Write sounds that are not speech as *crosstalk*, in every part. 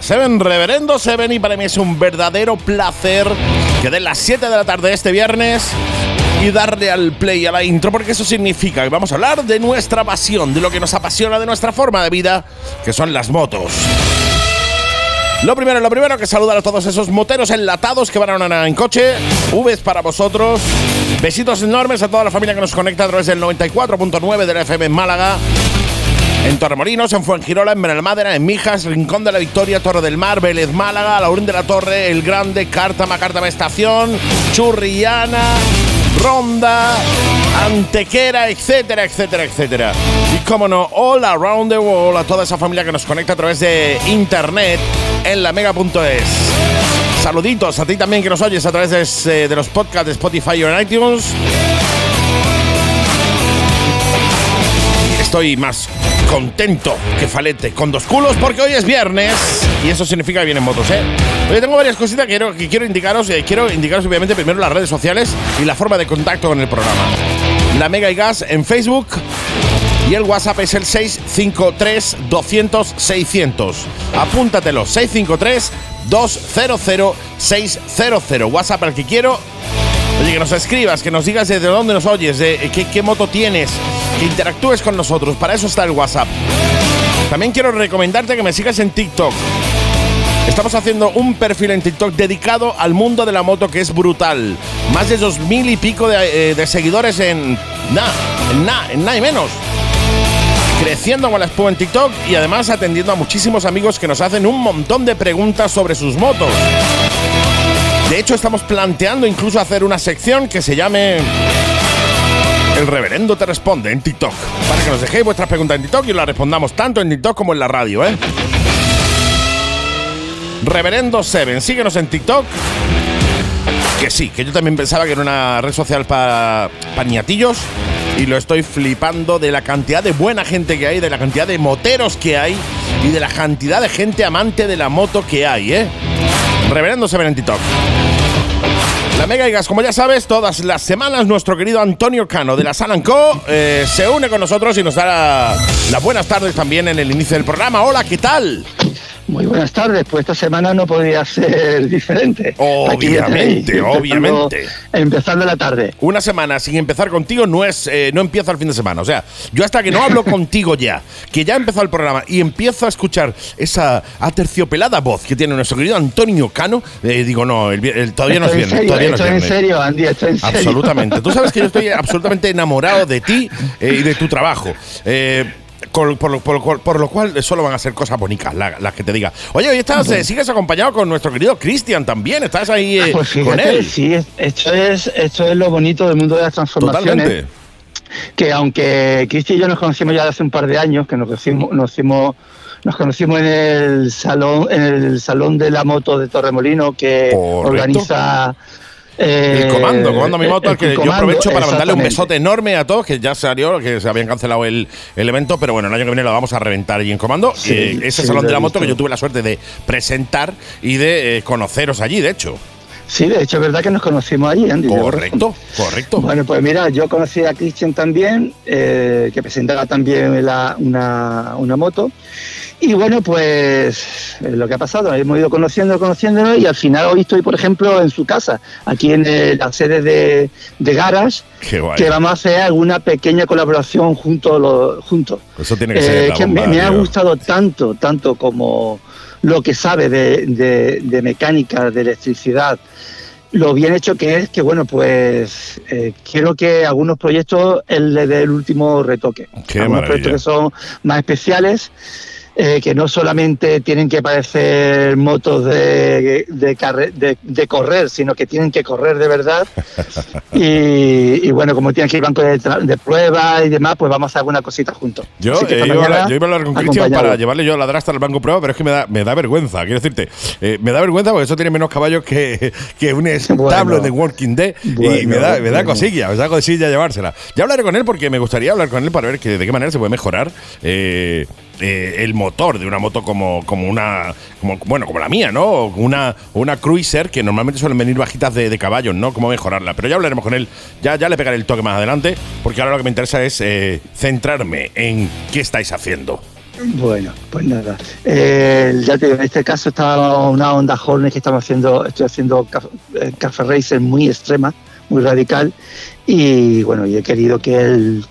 Seven, Reverendo Seven, y para mí es un verdadero placer que den las 7 de la tarde este viernes y darle al play a la intro, porque eso significa que vamos a hablar de nuestra pasión, de lo que nos apasiona, de nuestra forma de vida, que son las motos. Lo primero, lo primero, que saludar a todos esos moteros enlatados que van a en coche. Vs para vosotros. Besitos enormes a toda la familia que nos conecta a través del 94.9 del FM en Málaga. En Torremolinos, en Fuengirola, en Benalmádena, en Mijas, Rincón de la Victoria, Torre del Mar, Vélez Málaga, Laurín de la Torre, El Grande, Cártama, Cártama Estación, Churriana, Ronda, Antequera, etcétera, etcétera, etcétera. Y como no, all around the world, a toda esa familia que nos conecta a través de internet en la mega.es. Saluditos a ti también que nos oyes a través de, de los podcasts de Spotify o en iTunes. Estoy más contento que falete con dos culos porque hoy es viernes y eso significa que vienen motos, ¿eh? Hoy tengo varias cositas que quiero, que quiero indicaros. Eh, quiero indicaros obviamente primero las redes sociales y la forma de contacto con el programa. La Mega y Gas en Facebook y el WhatsApp es el 653 200 600. Apúntatelo, 653 200 600. WhatsApp al que quiero Oye, que nos escribas, que nos digas desde dónde nos oyes, de qué, qué, moto tienes, interactúes con nosotros. Para eso está el WhatsApp. También quiero recomendarte que me sigas en TikTok. Estamos haciendo un perfil en TikTok dedicado al mundo de la moto que es brutal. Más de dos mil y pico de, eh, seguidores en nada, en nada, en nada y menos. Creciendo con la espuma en TikTok y además atendiendo a muchísimos amigos que nos hacen un montón de preguntas sobre sus motos. De hecho, estamos planteando incluso hacer una sección que se llame El Reverendo te responde en TikTok. Para que nos dejéis vuestras preguntas en TikTok y las respondamos tanto en TikTok como en la radio, ¿eh? Reverendo Seven, síguenos en TikTok. Que sí, que yo también pensaba que era una red social para niatillos. Y lo estoy flipando de la cantidad de buena gente que hay, de la cantidad de moteros que hay y de la cantidad de gente amante de la moto que hay, ¿eh? Reverendo Seven en TikTok. La Mega y Gas, como ya sabes, todas las semanas nuestro querido Antonio Cano de la Salanco eh, se une con nosotros y nos da las buenas tardes también en el inicio del programa. Hola, ¿qué tal? Muy buenas tardes, pues esta semana no podría ser diferente. Obviamente, obviamente. Empezando la tarde. Una semana sin empezar contigo no es eh, no empieza el fin de semana. O sea, yo hasta que no hablo *laughs* contigo ya, que ya ha empezado el programa y empiezo a escuchar esa aterciopelada voz que tiene nuestro querido Antonio Cano, eh, digo, no, el, el, todavía no es viernes. Serio, todavía no estoy en serio, Andy, estoy en serio. Absolutamente. Tú sabes que yo estoy *laughs* absolutamente enamorado de ti eh, y de tu trabajo. Eh, por, por, por, por, lo cual solo van a ser cosas bonitas las la que te diga. Oye, hoy estás, eh, sigues acompañado con nuestro querido Cristian también, estás ahí eh, pues fíjate, con él. Sí, esto es, esto es lo bonito del mundo de las transformaciones. Totalmente. Que aunque Cristian y yo nos conocimos ya hace un par de años, que nos conocimos, nos conocimos, nos conocimos en el salón, en el salón de la moto de Torremolino que Correcto. organiza el comando, eh, comando mi moto, al que yo aprovecho para mandarle un besote enorme a todos, que ya salió, que se habían cancelado el, el evento, pero bueno, el año que viene lo vamos a reventar allí en comando. Sí, Eh, ese sí, salón de la moto que yo tuve la suerte de presentar y de eh, conoceros allí, de hecho. Sí, de hecho es verdad que nos conocimos allí, Andy. Correcto, correcto. Bueno, pues mira, yo conocí a Christian también, eh, que presentaba también la- una, una moto. Y bueno, pues eh, lo que ha pasado, hemos ido conociendo, conociéndonos y al final hoy estoy, por ejemplo, en su casa, aquí en eh, la sede de, de Garas, que vamos a hacer alguna pequeña colaboración juntos. juntos. Eso tiene que Eh, ser que bomba, me, me ha gustado tanto, tanto como lo que sabe de, de- de mecánica, de electricidad, lo bien hecho que es, que bueno, pues eh, quiero que algunos proyectos él le dé el último retoque. Qué algunos maravilla. proyectos que son más especiales. Eh, que no solamente tienen que parecer motos de, de, de- de correr, sino que tienen que correr de verdad. *laughs* Y, y bueno, como tienen que ir banco de, de prueba y demás, pues vamos a hacer alguna cosita juntos. Yo, eh, esta iba a yo iba a hablar con Cristian para llevarle yo a la Drasta al banco prueba, pero es que me da, me da vergüenza. Quiero decirte, eh, me da vergüenza porque eso tiene menos caballos que, que un *laughs* establo Bueno. de Walking Dead y Bueno, me da, me da cosilla, me da cosilla llevársela. Ya hablaré con él porque me gustaría hablar con él para ver que, de qué manera se puede mejorar eh, eh, el motor de una moto como, como una, como, bueno, como la mía, ¿no? Una, una cruiser que normalmente suelen venir bajitas de, de caballos, ¿no? Cómo mejorarla. Pero ya hablaremos con él, ya, ya le pegaré el toque más adelante, porque ahora lo que me interesa es eh, centrarme en qué estáis haciendo. Bueno, pues nada. Eh, ya te digo, en este caso está una onda Hornet que estamos haciendo, estoy haciendo caf- café racer muy extrema, muy radical, y bueno, y he querido que él,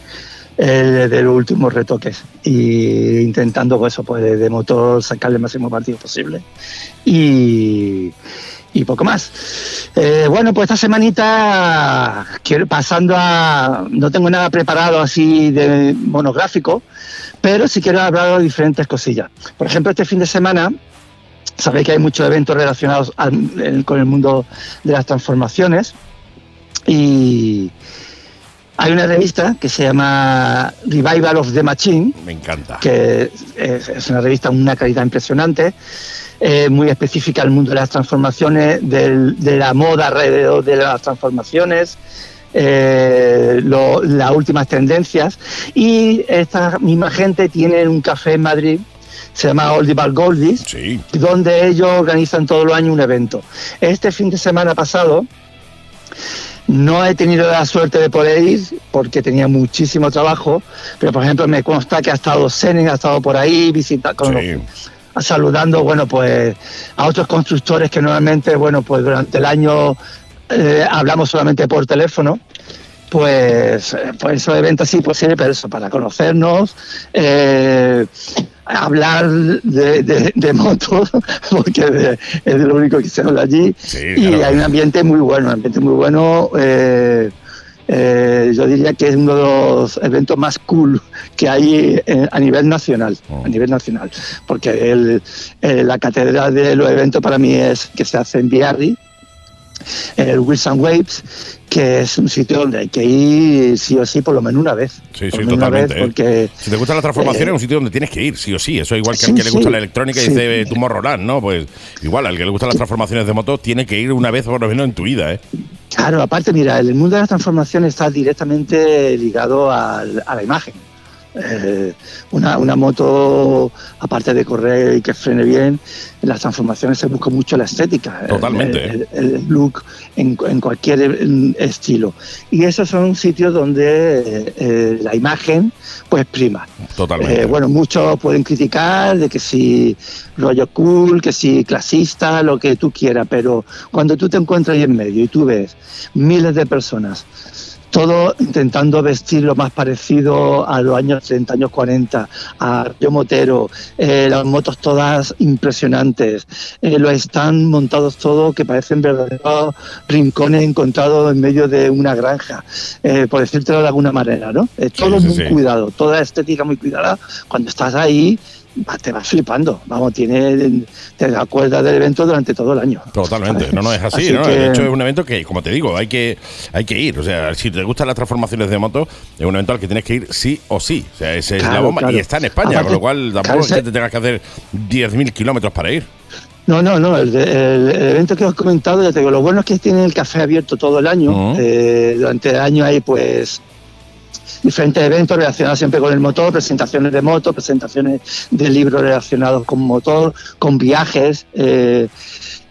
le dé los últimos retoques y intentando pues eso, pues de, de motor sacarle el máximo partido posible. Y, y poco más. Eh, bueno, pues esta semanita quiero pasando a. No tengo nada preparado así de monográfico, pero sí quiero hablar de diferentes cosillas. Por ejemplo, este fin de semana. Sabéis que hay muchos eventos relacionados el- con el mundo de las transformaciones y hay una revista que se llama Revival of the Machine, Me encanta. que es, una revista con una calidad impresionante, eh, muy específica al mundo de las transformaciones, del- de la moda alrededor de las transformaciones, eh, lo- las últimas tendencias. Y esta misma gente tiene un café en Madrid, se llama Oldie Bar Goldies, Sí. donde ellos organizan todos los años un evento. Este fin de semana pasado no he tenido la suerte de poder ir porque tenía muchísimo trabajo, pero por ejemplo me consta que ha estado Senen, ha estado por ahí visitando, Sí. saludando, bueno, pues a otros constructores que normalmente, bueno, pues durante el año eh, hablamos solamente por teléfono. Pues, eh, pues esos eventos sí, pues sirve para eso, para conocernos, eh, hablar de, de- de motos, *laughs* porque de- es de lo único que se habla allí. Sí, y hay un ambiente muy bueno, un ambiente muy bueno. eh, eh, yo diría que es uno de los eventos más cool que hay eh, a nivel nacional, Oh. a nivel nacional, porque el- la catedral de los eventos para mí es que se hace en Biarri, el Wilson Waves, que es un sitio donde hay que ir sí o sí por lo menos una vez. Sí, sí, totalmente. vez, ¿eh? porque Si te gusta la transformación, eh, es un sitio donde tienes que ir, sí o sí. Eso igual que sí, al que le gusta la electrónica y Sí. dice Tomorrowland, ¿no? Pues igual, al que le gustan las transformaciones de moto, tiene que ir una vez por lo menos en tu vida, ¿eh? Claro, aparte, mira, el mundo de la transformación está directamente ligado al- a la imagen. Eh, una, una moto, aparte de correr y que frene bien, en las transformaciones se busca mucho la estética. Totalmente. El, el- el look en, en cualquier estilo. Y esos son sitios donde eh, eh, la imagen pues prima. Totalmente. Eh, bueno, muchos pueden criticar de que si rollo cool, que si clasista, lo que tú quieras, pero cuando tú te encuentras ahí en medio y tú ves miles de personas, todo intentando vestir lo más parecido a los años 30, años 40, a Río Motero, eh, las motos todas impresionantes, eh, los están montados todos que parecen verdaderos rincones encontrados en medio de una granja, eh, por decírtelo de alguna manera, ¿no? Eh, todo sí, muy sí. cuidado, toda estética muy cuidada. Cuando estás ahí, te vas flipando. Vamos, tiene, te acuerdas del evento durante todo el año. Totalmente, no, no es así, Así ¿no? que- De hecho, es un evento que, como te digo, hay que, hay que ir. O sea, si te gustan las transformaciones de moto, es un evento al que tienes que ir sí o sí. O sea, esa es la bomba. claro. Y está en España, Aparte, con lo cual tampoco claro, es que te tengas que hacer 10.000 kilómetros para ir. No, no, no. El, el- el evento que os he comentado, ya te digo, lo bueno es que tiene el café abierto todo el año. Eh, durante el año hay, pues, diferentes eventos relacionados siempre con el motor, presentaciones de moto, presentaciones de libros relacionados con motor, con viajes. eh,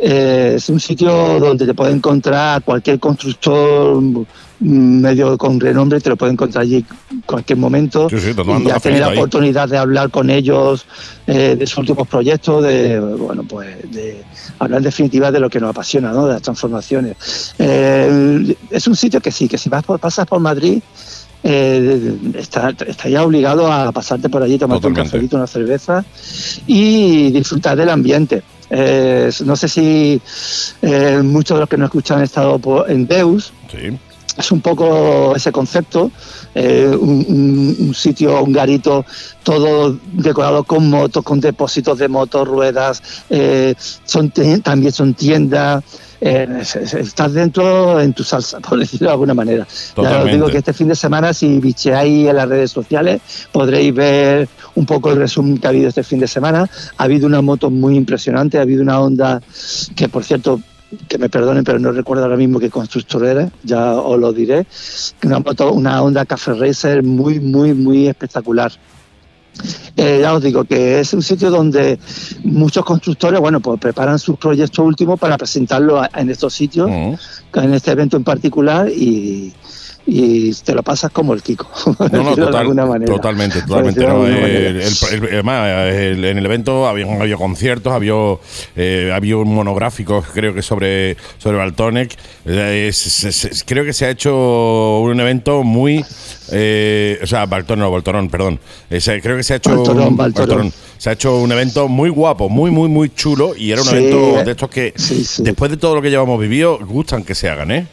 eh, es un sitio donde te puede encontrar cualquier constructor mm, medio con renombre, te lo puede encontrar allí en cualquier momento. Sí, sí, y ya tener la ahí. oportunidad de hablar con ellos eh, de sus últimos proyectos, de bueno pues de hablar en definitiva de lo que nos apasiona, ¿no? de las transformaciones. Eh, es un sitio que sí, que si vas por, pasas por Madrid, eh, está, estaría obligado a pasarte por allí, tomarte un cafelito, una cerveza y disfrutar del ambiente. Eh, no sé si eh, muchos de los que nos escuchan han estado por- en Deus, Sí. Es un poco ese concepto, eh, un, un- un sitio, un garito, todo decorado con motos, con depósitos de motos, ruedas, eh, son también son tiendas. eh, es- es- estás dentro en tu salsa, *laughs* por decirlo de alguna manera. Ya os digo que este fin de semana, si bicheáis en las redes sociales, podréis ver un poco el resumen que ha habido este fin de semana. Ha habido una moto muy impresionante, ha habido una onda que, por cierto, que me perdonen, pero no recuerdo ahora mismo qué constructor era, ya os lo diré. Una moto, una Honda Café Racer muy, muy, muy espectacular. Eh, ya os digo que es un sitio donde muchos constructores, bueno, pues preparan sus proyectos últimos para presentarlo en estos sitios, Mm. en este evento en particular y, y te lo pasas como el Kiko, No, no, *laughs* decirlo de total- alguna manera. totalmente, totalmente. ¿no? El- el- el- en el evento había, había conciertos, había, eh, había un monográfico, creo que sobre, sobre Baltonic. Eh, es- es- es- creo que se ha hecho un evento muy. eh, o sea, Baltón, no, Baltorón, perdón. Eh, se- creo que se ha hecho. Baltorón, un, Baltorón. Se ha hecho un evento muy guapo, muy, muy, muy chulo. Y era un Sí, evento de estos que, sí, sí. después de todo lo que llevamos vivido, gustan que se hagan, ¿eh?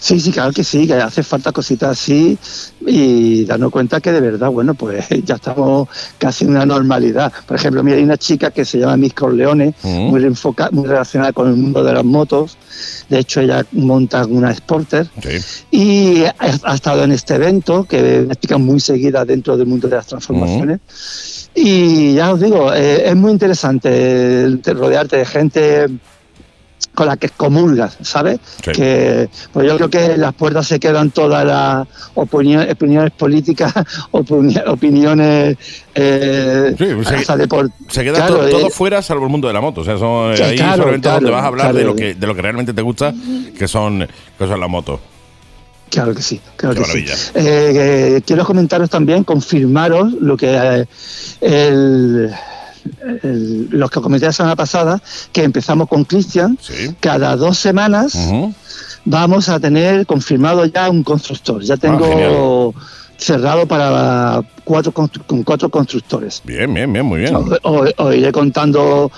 Sí, sí, claro que sí, que hace falta cositas así y darnos cuenta que de verdad, bueno, pues *laughs* ya estamos casi en una normalidad. Por ejemplo, mira, hay una chica que se llama Miss Corleone, Mm. muy, enfoca- muy relacionada con el mundo de las motos. De hecho, ella monta una Sporter y ha, ha estado en este evento, que es una chica muy seguida dentro del mundo de las transformaciones. Y ya os digo, eh, es muy interesante rodearte de gente con la que comulgas, ¿sabes? Sí. Que pues yo creo que las puertas se quedan todas las opiniones, opiniones políticas, *laughs* opini- opiniones eh, Sí, pues se- Se queda Claro, todo, eh, fuera salvo el mundo de la moto. O sea, son Sí, ahí claro, claro, donde vas a hablar de lo que de lo que realmente te gusta, que son que son las motos. Claro que sí, claro Qué que sí. maravilla. Eh, eh, quiero comentaros también, confirmaros lo que eh, el- el- los que comenté la semana pasada, que empezamos con Cristian, Sí. cada dos semanas vamos a tener confirmado ya un constructor. Ya tengo Ah, cerrado para cuatro con cuatro constructores. Bien, bien, bien, muy bien. Os, iré contando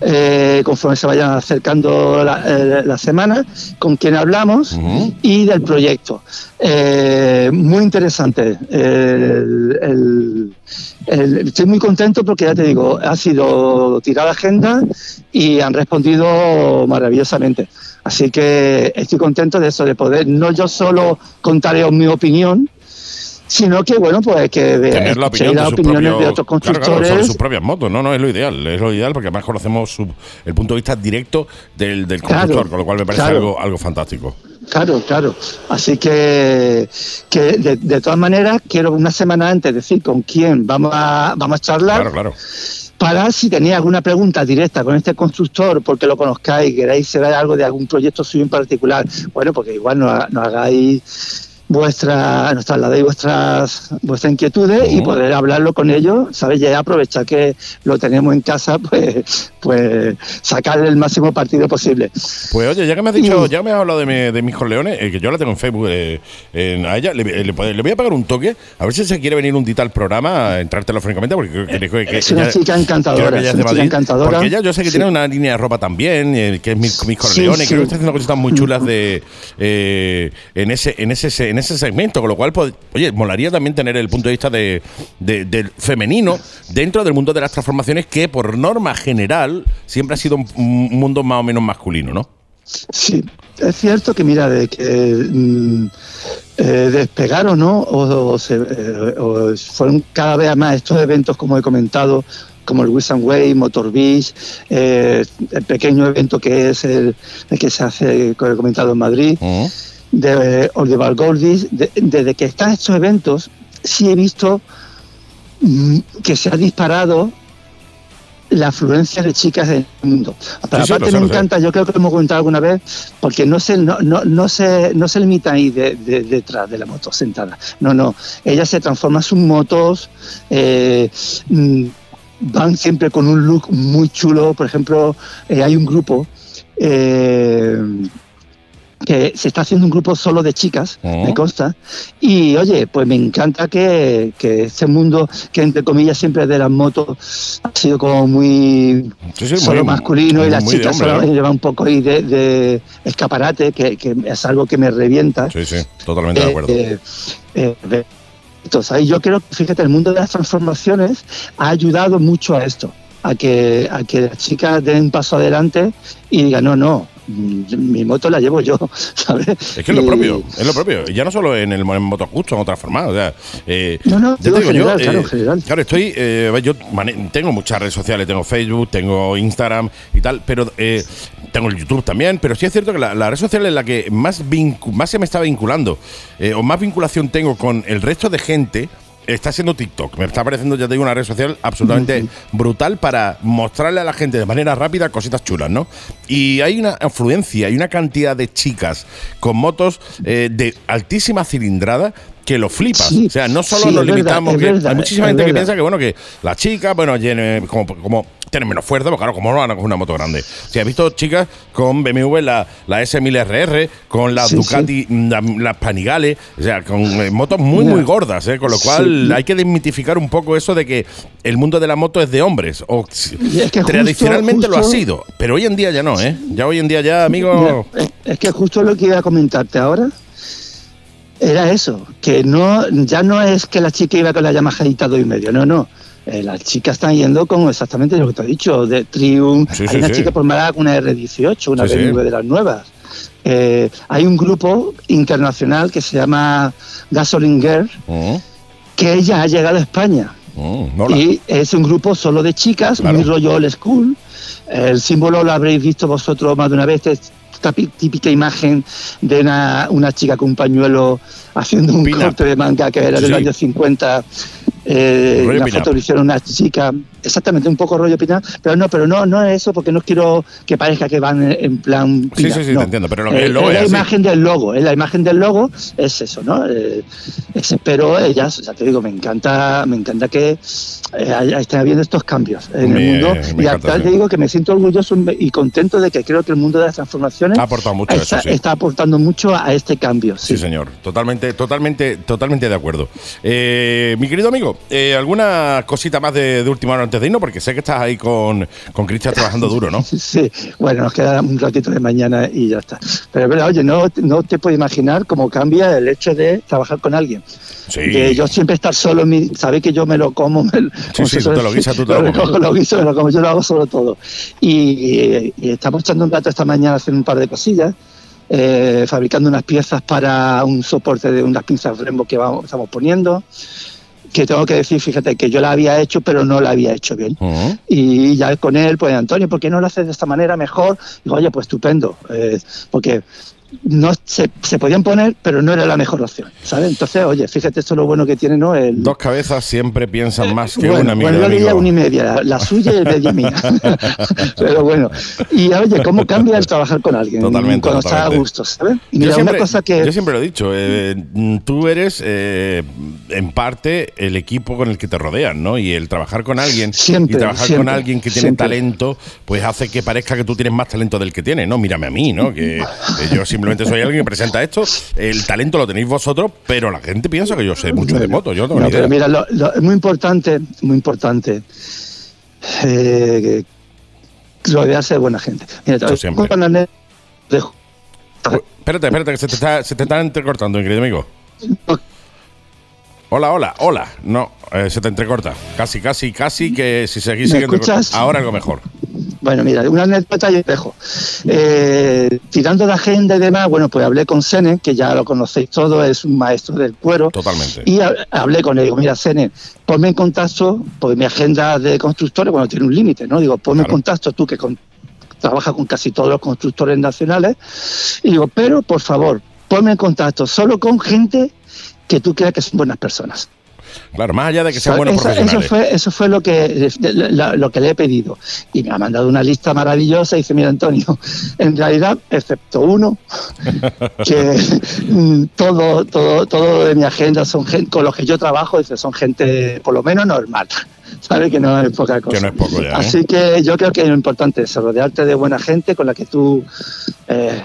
eh, conforme se vayan acercando la, eh, la semana con quién hablamos y del proyecto. Eh, muy interesante. El- estoy muy contento porque ya te digo, ha sido tirada agenda y han respondido maravillosamente. Así que estoy contento de eso, de poder no yo solo contaros mi opinión, sino que bueno, pues que de- Tener la opinión de sus opiniones propios, de otros claro, claro, constructores. sobre sus propias motos. No, no, es lo ideal. Es lo ideal porque además conocemos su- el punto de vista directo del, del Claro, constructor, con lo cual me parece claro. algo, algo fantástico. Claro, claro. Así que, que de, de todas maneras quiero una semana antes decir con quién vamos a, vamos a charlar Claro, claro. para si tenéis alguna pregunta directa con este constructor, porque lo conozcáis, queráis saber algo de algún proyecto suyo en particular, bueno, porque igual nos, nos hagáis vuestra, nos trasladéis vuestras vuestras inquietudes y Ujú. poder hablarlo con ellos, ¿sabes? Ya aprovechar que lo tenemos en casa, *laughs* pues, pues sacarle el máximo partido posible. Pues oye, ya que me has dicho, Y- ya me has hablado de, mi- de mis corleones, eh, que yo la tengo en Facebook, eh, en- a ella le, le- le voy a pagar un toque, a ver si se quiere venir un día al programa, a entrar telefónicamente, porque creo que, que- Es una ella- chica encantadora, que ella es una chica encantadora. Porque ella yo sé que Sí. tiene una línea de ropa también, eh, que es mis, mis Sí, corleones, sí. creo que está haciendo cositas muy chulas de *laughs* eh, en ese en ese en ese segmento, con lo cual, pues, oye, molaría también tener el punto de vista de, de- del femenino dentro del mundo de las transformaciones, que por norma general siempre ha sido un, un mundo más o menos masculino, ¿no? Sí, es cierto que mira, de que mm, eh, despegaron, ¿no? O, o se- eh, o fueron cada vez más estos eventos, como he comentado, como el and Way, Motor Beach, eh, el pequeño evento que es el, el que se hace, como he comentado en Madrid. De Oldeval Goldis, de- desde que están estos eventos, sí he visto mm, que se ha disparado la afluencia de chicas en el mundo. Pero Sí, sí, aparte me sé. encanta, yo creo que lo hemos comentado alguna vez, porque no se, no, no, no se, no se limita ahí de- de- detrás de la moto sentada. No, no. Ella se transforma sus motos, eh, mm, van siempre con un look muy chulo. Por ejemplo, eh, hay un grupo eh, que se está haciendo un grupo solo de chicas, Oh. me consta. Y oye, pues me encanta que, que este mundo, que entre comillas siempre de las motos, ha sido como muy Sí, sí, solo muy- masculino y las de chicas solo ¿no? llevan un poco ahí de, de escaparate, que, que es algo que me revienta. Sí, sí, totalmente de acuerdo. Eh, eh, eh, entonces, ahí yo creo que, fíjate, el mundo de las transformaciones ha ayudado mucho a esto, a que, a que las chicas den un paso adelante y digan, no, no, mi moto la llevo yo, *laughs* ¿sabes? Es que es lo propio, es lo propio. Ya no solo en el en motocusto, en otras formas. O sea, eh, No, no, te digo, general, yo, claro, eh, general. claro, estoy. eh, yo tengo muchas redes sociales, tengo Facebook, tengo Instagram y tal, pero eh, tengo el YouTube también. Pero sí es cierto que la, la red social en la que más, más se me está vinculando, eh, o más vinculación tengo con el resto de gente. Está siendo TikTok. Me está pareciendo, ya te digo, una red social absolutamente brutal para mostrarle a la gente de manera rápida cositas chulas, ¿no? Y hay una afluencia, hay una cantidad de chicas con motos eh, de altísima cilindrada que lo flipas. Sí, o sea, no solo sí, nos verdad, limitamos, es que verdad, hay muchísima gente que piensa que, bueno, que las chicas, bueno, como, como tienen menos fuerza, pues claro, como no van a coger una moto grande. O sea, he visto chicas con BMW, la, la S1000RR, con la Sí, Ducati, la- las Panigale, o sea, con eh, motos muy, muy gordas, ¿eh? Con lo cual hay que desmitificar un poco eso de que el mundo de la moto es de hombres. O Y es que tradicionalmente justo- lo ha sido, pero hoy en día ya no, ¿eh? Ya hoy en día ya, amigo. Mira, es que justo lo que iba a comentarte ahora era eso, que no ya no es que la chica iba con la Yamahita dos y medio, no, no. Eh, las chicas están yendo con exactamente lo que te he dicho, de Triumph, Sí, hay sí, una sí. chica por Málaga con una R18, una. BMW de las nuevas. Eh, hay un grupo internacional que se llama Gasoline Girl, Mm, que ella ha llegado a España. hola. Y es un grupo solo de chicas, Claro. muy rollo old school. El símbolo lo habréis visto vosotros más de una vez, esta pi- típica imagen de una, una chica con un pañuelo haciendo un corte de manga que era del sí. año 50. Eh, pin-up. foto lo hicieron una chica, exactamente un poco rollo pin pero no, pero no, no es eso porque no quiero que parezca que van en, plan. Sí, sí, sí, no. te entiendo, pero lo que Eh, el logo es es la así. imagen del logo, es la imagen del logo es eso, ¿no? Eh, ese- pero ellas, ya te digo, me encanta, me encanta que eh, estén habiendo estos cambios en Me- el mundo. y hasta sí. te digo que me siento orgulloso y contento de que creo que el mundo de las transformaciones Ha aportado mucho eso, está, sí. está aportando mucho a este cambio. Sí, señor. Totalmente, totalmente, totalmente de acuerdo. Eh, mi querido amigo, eh, ¿alguna cosita más de, de última hora antes de irnos? Porque sé que estás ahí con, con Cristian trabajando *laughs* duro, ¿no? Sí, bueno, nos queda un ratito de mañana y ya está. Pero verdad, oye, no, no te puedo imaginar cómo cambia el hecho de trabajar con alguien. Sí. De yo siempre estar solo, en mi, sabéis que yo me lo como. Me, sí, tú suele te lo guisas, tú te lo comes. lo guiso, me lo como, yo lo hago solo todo. Y, y- y estamos echando un rato esta mañana haciendo un par de cosillas. Eh, fabricando unas piezas para un soporte de unas pinzas Brembo que vamos, estamos poniendo. Que tengo que decir, fíjate, que yo la había hecho, pero no la había hecho bien. Ujú. Y ya con él, pues Antonio, ¿por qué no lo haces de esta manera mejor? Digo, oye, pues estupendo, eh, porque no se, se podían poner, pero no era la mejor opción, ¿sabes? Entonces, oye, fíjate esto es lo bueno que tiene, ¿no? El, Dos cabezas siempre piensan más que bueno, una, mi bueno, yo una y media, la, la suya y media mía. *laughs* Pero bueno, y oye, ¿cómo cambia el trabajar con alguien? Totalmente, Cuando está a totalmente. gusto, ¿sabes? Y Yo mira, siempre, una cosa que... yo siempre lo he dicho, eh, tú eres eh, en parte el equipo con el que te rodean, ¿no? Y el trabajar con alguien Siempre, y trabajar con siempre, alguien que tiene siempre. talento, pues hace que parezca que tú tienes más talento del que tienes, ¿no? Mírame a mí, ¿no? Que, que yo simplemente soy alguien que presenta esto, el talento lo tenéis vosotros, pero la gente piensa que yo sé mucho de moto, yo no tengo No, ni idea. pero mira, lo- lo- es muy importante, muy importante eh, rodearse de buena gente. Mira, a siempre. contar una anécdota de- Uy, Espérate, espérate, que se te está, se te está entrecortando, mi querido amigo. Hola, hola, hola. No, eh, se te entrecorta. Casi, casi, casi que si seguís ¿Me siguiendo. Ahora algo mejor. Bueno, mira, una anécdota yo dejo. Eh, tirando de agenda y demás, bueno, pues hablé con Sene, que ya lo conocéis todos, es un maestro del cuero. Totalmente. Y ha- hablé con él, digo, mira, Sene, ponme en contacto, pues mi agenda de constructores, bueno, tiene un límite, ¿no? Digo, ponme Claro. en contacto tú que con- trabajas con casi todos los constructores nacionales. Y digo, pero por favor, ponme en contacto solo con gente que tú creas que son buenas personas. Claro, más allá de que sean buenos eso, fue, eso fue lo que, lo que le he pedido. Y me ha mandado una lista maravillosa y dice, mira Antonio, *laughs* en realidad, excepto uno, *laughs* que mm, todo, todo, todo de mi agenda son gente con los que yo trabajo, dice, son gente por lo menos normal. ¿Sabes? Que no es poca cosa. Que no es poco ya, ¿eh? Así que yo creo que lo importante es rodearte de buena gente con la que tú eh,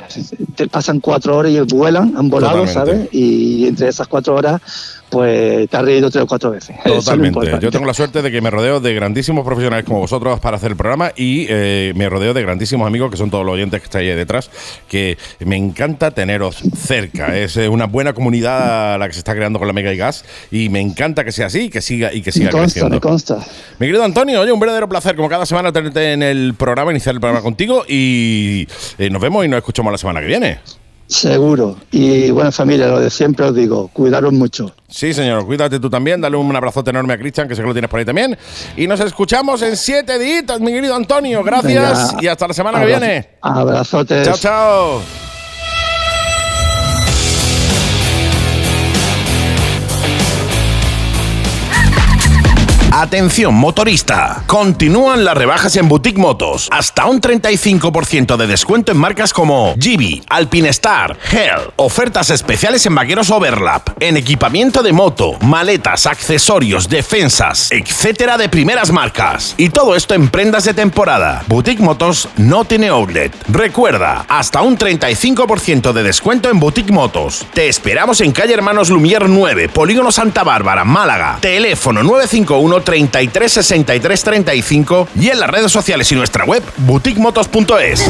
te pasan cuatro horas y vuelan, han volado, Totalmente. ¿sabes? Y entre esas cuatro horas, pues te has reído tres o cuatro veces. *laughs* Eso es Totalmente. Yo tengo la suerte de que me rodeo de grandísimos profesionales como vosotros para hacer el programa y eh, me rodeo de grandísimos amigos que son todos los oyentes que estáis ahí detrás, que me encanta teneros cerca. Es eh, una buena comunidad la que se está creando con la Mega y Gas y me encanta que sea así y que siga y que siga Me consta, creciendo. me consta. Mi querido Antonio, oye, un verdadero placer como cada semana tenerte en el programa, iniciar el programa contigo y eh, nos vemos y nos escuchamos la semana que viene. Seguro. Y bueno, familia, lo de siempre os digo, cuidaros mucho. Sí, señor, cuídate tú también, dale un abrazote enorme a Cristian, que sé que lo tienes por ahí también. Y nos escuchamos en siete días, mi querido Antonio. Gracias Venga, y hasta la semana que viene. Abrazotes. Chao, chao. Atención motorista, continúan las rebajas en Boutique Motos, hasta un 35% de descuento en marcas como Gibi, Alpinestar, Hell, ofertas especiales en vaqueros Overlap, en equipamiento de moto, maletas, accesorios, defensas, etcétera de primeras marcas. Y todo esto en prendas de temporada. Boutique Motos no tiene outlet. Recuerda, hasta un 35% de descuento en Boutique Motos. Te esperamos en calle Hermanos Lumier 9, Polígono Santa Bárbara, Málaga. Teléfono 951 33 63 35 y en las redes sociales y nuestra web boutiquemotos.es.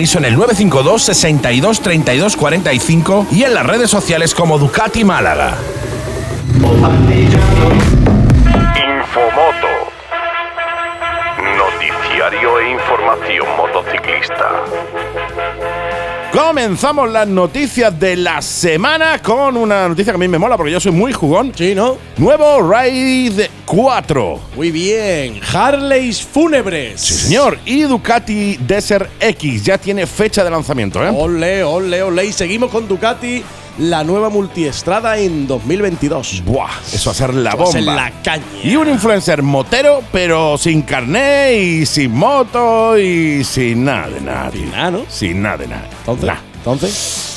en el 952 62 32 45 y en las redes sociales como Ducati Málaga. Infomoto. Noticiario e información motociclista. Comenzamos las noticias de la semana con una noticia que a mí me mola porque yo soy muy jugón. Sí, ¿no? Nuevo Raid 4. Muy bien. Harleys fúnebres. Sí, señor. Y Ducati Desert X ya tiene fecha de lanzamiento, ¿eh? Ole, ole, ole. Y seguimos con Ducati, la nueva multiestrada en 2022. Buah, eso va a ser la bomba. la caña. Y un influencer motero, pero sin carné y sin moto y sin nada de nada. Sin nada, ¿no? Sin nada de nada. Entonces, Nah. entonces.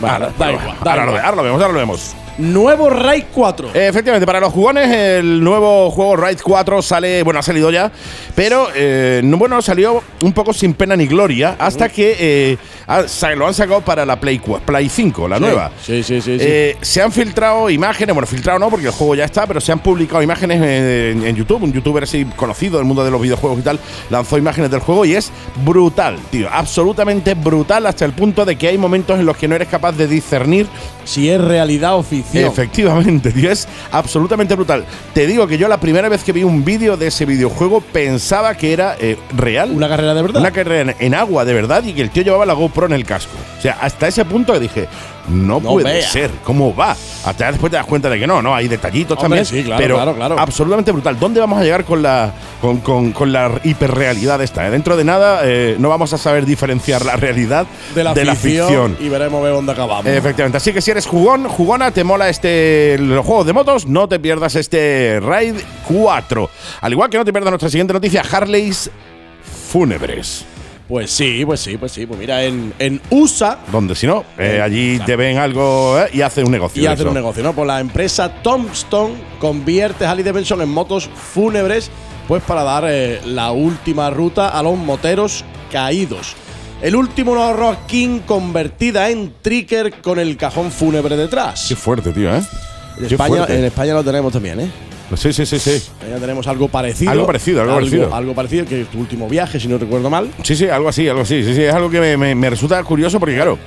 Vale, da pero igual, bueno, da ahora, lo, igual. ahora lo vemos, ahora lo vemos. Nuevo Raid 4. Eh, Efectivamente, para los jugones, el nuevo juego Ride 4 sale, bueno, ha salido ya, pero eh, no, bueno, salió un poco sin pena ni gloria hasta que eh, ha- lo han sacado para la Play, Play 5, la Sí, nueva. sí, sí, sí, sí. Eh, se han filtrado imágenes, bueno, filtrado no, porque el juego ya está, pero se han publicado imágenes en, en YouTube. Un youtuber así conocido del mundo de los videojuegos y tal lanzó imágenes del juego y es brutal, tío. Absolutamente brutal hasta el punto de que hay momentos en los que no eres capaz de discernir Si es realidad oficial. Efectivamente, *laughs* tío, es absolutamente brutal. Te digo que yo la primera vez que vi un vídeo de ese videojuego pensaba que era eh, real. Una carrera de verdad. Una carrera en, en agua de verdad y que el tío llevaba la GoPro en el casco. O sea, hasta ese punto que dije, no, No puede vea. ser, ¿cómo va? Hasta después te das cuenta de que no, no, hay detallitos Hombre, también. sí, claro, pero claro, claro. absolutamente brutal. ¿Dónde vamos a llegar con la, con, con- con la hiperrealidad esta? eh? Dentro de nada eh, no vamos a saber diferenciar la realidad de la, ficción, ficción. Y veremos ver dónde acabamos. Efectivamente. Así que si eres jugón, jugona, te mola este los juegos de motos, no te pierdas este Raid 4. Al igual que no te pierdas nuestra siguiente noticia, Harleys fúnebres. Pues sí, pues sí, pues sí. Pues mira, en, en USA Donde si no, eh, allí te ven algo eh, y hacen un negocio. y hacen un negocio, ¿no? Pues la empresa Tombstone convierte Harley Davidson en motos fúnebres, pues para dar eh, la última ruta a los moteros caídos. El último Rock King convertida en tricker con el cajón fúnebre detrás. Qué fuerte, tío, ¿eh? En Qué España, fuerte. en España lo tenemos también, ¿eh? Sí, sí, sí, sí. Ya tenemos algo parecido. Algo parecido, algo parecido. Algo parecido, que es tu último viaje, si no recuerdo mal. Sí, sí, algo así, algo así. Sí, sí, es algo que me, me- me resulta curioso porque, claro,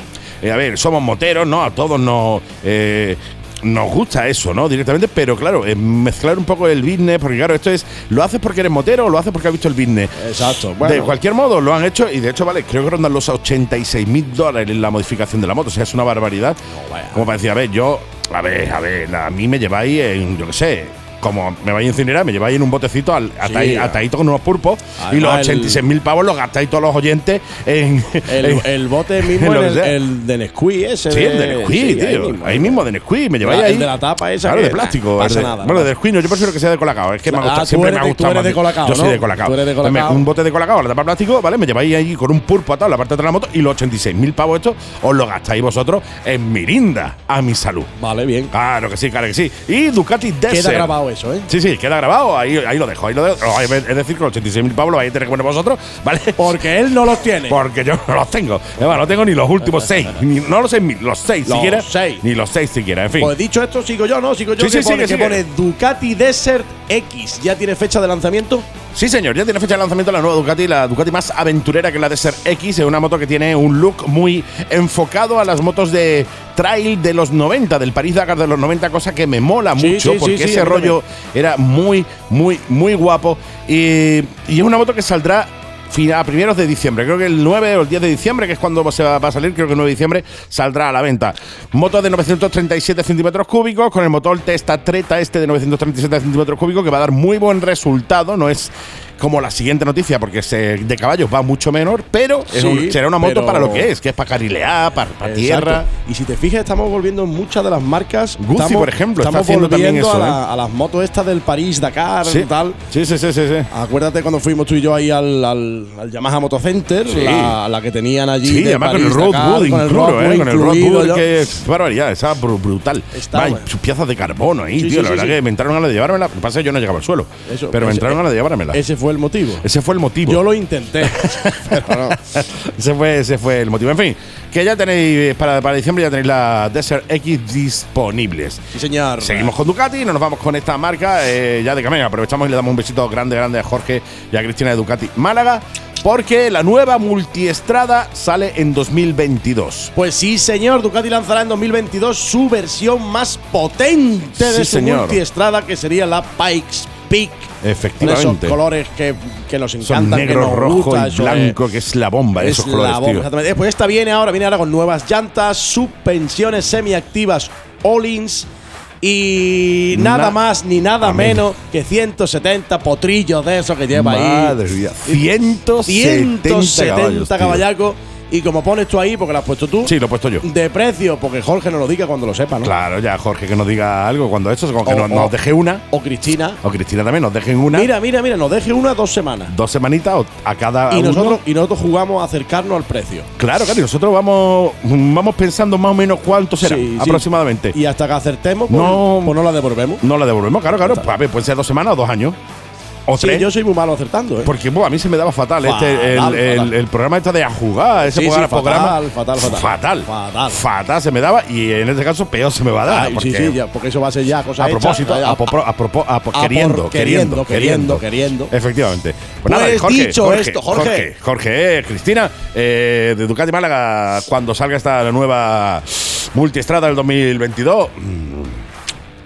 eh, a ver, somos moteros, ¿no? A todos nos. eh, nos gusta eso, ¿no? Directamente, pero claro, eh, mezclar un poco el business, porque claro, esto es, ¿lo haces porque eres motero o lo haces porque has visto el business? Exacto. de cualquier modo, lo han hecho y de hecho, vale, creo que rondan los 86 mil dólares en la modificación de la moto, o sea, es una barbaridad. vaya. Como para decir, a ver, yo, a ver, a ver, a mí me lleváis en, yo qué sé. Como me vais a incinerar, me lleváis en un botecito al, Sí. atadito con unos purpos y los Además, el- 86 mil pavos los gastáis todos los oyentes en. el, en- el bote *laughs* mismo, en el, el de Nesquik ese. Sí, el de Nesquik, sí, tío. Ahí mismo, de Nesquik. Me lleváis ahí. el de la tapa esa Claro, que, de plástico. nah, pasa de- nada, bueno, no de Nesquik no, yo prefiero que sea de colacao. Es que me ha Ah, gustado, siempre me ha gustado. tú eres más. de Colacao, Yo soy de colacao. Un bote de colacao, la tapa plástico, ¿vale? Me lleváis ahí con un pulpo atado en la parte de atrás de la moto y los 86 mil pavos estos os los gastáis vosotros en mirinda a mi salud. Vale, bien. Claro que sí, claro que sí. Y Ducati Desert. Queda grabado eso, ¿eh? Sí, sí, queda grabado. Ahí, ahí lo dejo. Ahí lo dejo. Es decir, que los 86 mil pavos los vais a tener que poner vosotros, ¿vale? Porque él no los tiene. Porque yo no los tengo. Además, no tengo ni los últimos *laughs* seis. Ni, no los seis los seis Los siquiera. seis. Ni los seis siquiera. En fin. Pues dicho esto, sigo yo, ¿no? Sigo yo. Sí, que sí, pone, sigue, que sigue. pone Ducati Desert X. ¿Ya tiene fecha de lanzamiento? Sí, señor, ya tiene fecha de lanzamiento la nueva Ducati, la Ducati más aventurera que la Desert X, es una moto que tiene un look muy enfocado a las motos de trail de los 90, del París Dakar de los 90, cosa que me mola Sí, mucho sí, porque sí, ese rollo era muy, muy, muy guapo. Y, y es una moto que saldrá a primeros de diciembre, creo que el 9 o el 10 de diciembre, que es cuando se va va a salir, creo que el 9 de diciembre saldrá a la venta. Moto de 937 centímetros cúbicos, con el motor Testa Treta este de 937 centímetros cúbicos, que va a dar muy buen resultado, no es como la siguiente noticia, porque se- de caballos va mucho menor, pero es Sí, un- será una moto pero- para lo que es, que es para carilear, para, para tierra. Y si te fijas, estamos volviendo muchas de las marcas. Gucci, estamos, por ejemplo, está estamos haciendo también volviendo eso, a, ¿eh? la- a las motos estas del París Dakar Sí. y tal. sí, sí, sí, sí, sí. Acuérdate cuando fuimos tú y yo ahí al, al, al Yamaha Moto Center, Sí. la, la que tenían allí. Sí, de además con el Roadwood con el incluido, ¿eh? Con el Roadwood, yo- que es barbaridad, esa bru- brutal. Está sus piezas de carbono ahí, tío. la verdad que me entraron ganas de llevármela. Lo que pasa es que yo no llegaba al suelo. Pero me entraron ganas de llevármela. Ese fue el motivo. Ese fue el motivo. Yo lo intenté. *laughs* pero no. ese, fue, ese fue el motivo. En fin, que ya tenéis, para, para diciembre ya tenéis la Desert X disponibles. Sí, señor. Seguimos con Ducati, no nos vamos con esta marca eh, ya de Camega. Aprovechamos y le damos un besito grande, grande a Jorge y a Cristina de Ducati Málaga, porque la nueva multiestrada sale en 2022. Pues sí, señor. Ducati lanzará en 2022 su versión más potente de Sí, su señor. multiestrada, que sería la Pikes Peak. Con esos Efectivamente. colores que, que nos Son encantan, que negro, nos rojo gusta, y eso blanco, que es la bomba, es esos la colores, bomba, tío. exactamente. Pues esta viene ahora, viene ahora con nuevas llantas, suspensiones semiactivas All-ins y nada Na- más ni nada Amén. menos que 170 potrillos de esos que lleva ahí. Madre mía, 170, 170 caballos, tío. caballacos. Y como pones tú ahí, porque lo has puesto tú, Sí, lo he puesto yo. de precio, porque Jorge nos lo diga cuando lo sepa, ¿no? Claro, ya Jorge que nos diga algo cuando esto, con que O- nos, deje una, O Cristina. o Cristina también nos dejen una, Mira, mira, mira, nos deje una dos semanas. dos semanitas a cada Y uno. nosotros, y nosotros jugamos a acercarnos al precio. Claro, claro, y nosotros vamos, vamos pensando más o menos cuánto será Sí, sí. aproximadamente. Y hasta que acertemos, pues No. pues no la devolvemos. No la devolvemos, claro, claro. Pues, a ver, puede ser dos semanas o dos años. O Sí, tres. yo soy muy malo acertando, ¿eh? Porque buah, a mí se me daba fatal, este, el, Fatal, el- fatal. el programa este de a jugar, ese Sí, sí, programa, fatal, programa- fatal, fatal. fatal, Fatal. fatal se me daba y en este caso peor se me va a dar. Ay, porque sí, sí, ya, porque eso va a ser ya cosa a hecha. propósito, A- a, popro- a propo- a po- a queriendo, por- queriendo, queriendo, queriendo. Efectivamente. Pues dicho esto, Jorge. Jorge, Jorge, eh, Cristina, eh, de Ducati Málaga, cuando salga esta nueva multiestrada del 2022. mm,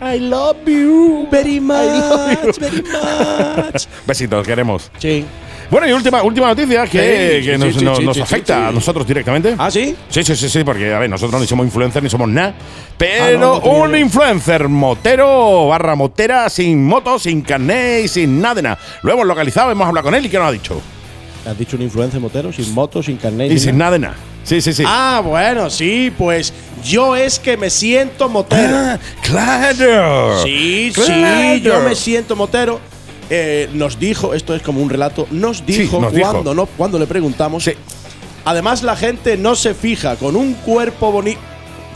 I love you. Very much, very much. *laughs* Besitos, queremos. Sí. Bueno, y última, última noticia que, Sí, que sí, nos, sí, nos- sí, nos sí, afecta a nosotros directamente. ¿Ah, sí? Sí, sí, sí, sí, porque a ver, nosotros ni somos influencers ni somos nada. Pero Ah, no, no tenía un influencer motero barra motera sin moto, sin carnet y sin nada de nada. Lo hemos localizado, hemos hablado con él y ¿qué nos ha dicho? ¿Has dicho un influencer motero sin moto, sin carnet? Y sin nada de nada. Sí, sí, sí. Ah, bueno, sí, pues yo es que me siento motero. Ah, claro. Sí, Claro. sí, yo me siento motero. Eh, nos dijo, esto es como un relato, nos dijo nos dijo. cuando, no, cuando le preguntamos. Sí. Además, la gente no se fija con un cuerpo bonito.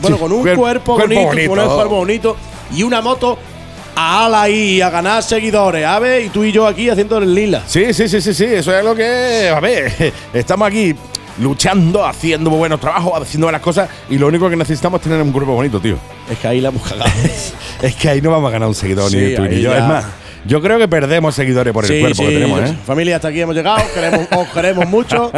Bueno, Sí, con un cuer- cuerpo, cuerpo bonito, bonito. con un cuerpo bonito y una moto a ala ahí, a ganar seguidores, ¿sabes? Y tú y yo aquí haciendo el lila. Sí, sí, sí, sí, sí. Eso es lo que. A ver, *laughs* estamos aquí luchando, haciendo muy buenos trabajos, haciendo buenas cosas y lo único que necesitamos es tener un cuerpo bonito, tío. Es que ahí la hemos cagado. *laughs* Es que ahí no vamos a ganar un seguidor Sí, ni tú ni yo. ya. Es más, Yo creo que perdemos seguidores por el cuerpo sí, que tenemos, ¿eh? Familia, hasta aquí hemos llegado. Queremos, os queremos mucho.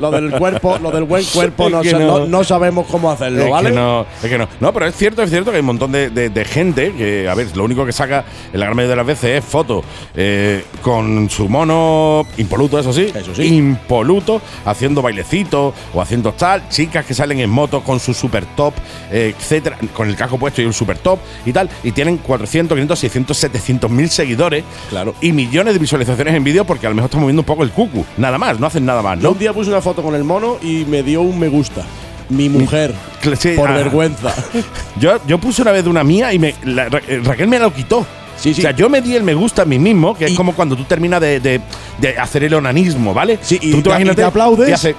Lo del cuerpo, lo del buen cuerpo, *laughs* no, que sa- no. no- no sabemos cómo hacerlo, Es ¿vale? que no, es que no. No, pero es cierto, es cierto que hay un montón de, de- de gente que, a ver, lo único que saca en la gran mayoría de las veces es foto eh, con su mono impoluto, eso sí, Eso sí. impoluto, haciendo bailecitos o haciendo tal, chicas que salen en moto con su super top, eh, etcétera, con el casco puesto y un super top y tal, y tienen 400, 500, 600, 700 mil seguidores Claro. y millones de visualizaciones en vídeo porque a lo mejor están moviendo un poco el cucu, nada más, no hacen nada más, Yo ¿no? un día puse una foto con el mono y me dio un me gusta. Mi mujer. Sí, por ah. vergüenza. *laughs* Yo, yo puse una vez de una mía y me, la- Ra- eh, Raquel me lo quitó. Sí, sí. O sea, yo me di el me gusta a mí mismo, que Y- es como cuando tú terminas de, de- de hacer el onanismo, ¿vale? Sí, y tú te- imagínate y te aplaudes. Y hace,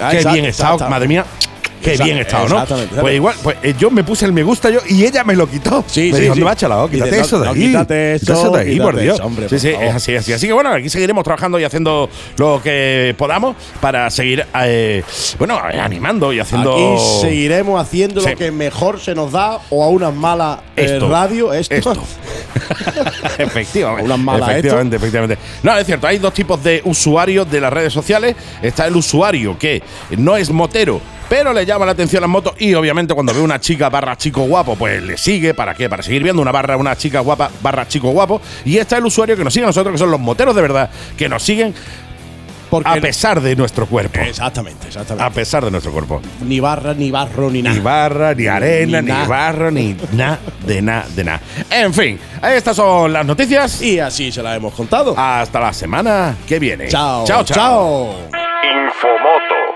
Ah, qué exacto, bien exacto. madre mía. Qué Exacto, bien estado, ¿no? exactamente, Pues igual, pues eh, yo me puse el me gusta yo y ella me lo quitó. Sí, me sí, dijo, sí. Quítate no, eso de no, ahí. quítate eso, de ahí, por quítate Dios. eso, hombre, sí, por sí, favor. es así, así. Así que bueno, aquí seguiremos trabajando y haciendo lo que podamos para seguir, eh, bueno, eh, animando y haciendo. Aquí seguiremos haciendo Sí. lo que mejor se nos da o a unas malas eh, Esto. radio. Esto. Esto. *laughs* efectivamente. Unas malas efectivamente, efectivamente. No, es cierto, hay dos tipos de usuarios de las redes sociales. Está el usuario que no es motero. Pero le llama la atención las motos y obviamente cuando ve una chica barra chico guapo, pues le sigue. ¿Para qué? Para seguir viendo una barra, una chica guapa barra chico guapo. Y está el usuario que nos sigue a nosotros, que son los moteros de verdad, que nos siguen Porque a pesar de nuestro cuerpo. Exactamente, A exactamente. pesar de nuestro cuerpo. Ni barra, ni barro, ni nada. Ni barra, ni arena, Ni ni, barro, ni nada, de nada, de nada. En fin, estas son las noticias. Y así se la hemos contado. Hasta la semana que viene. chao, Chao, chao. chao. Infomoto.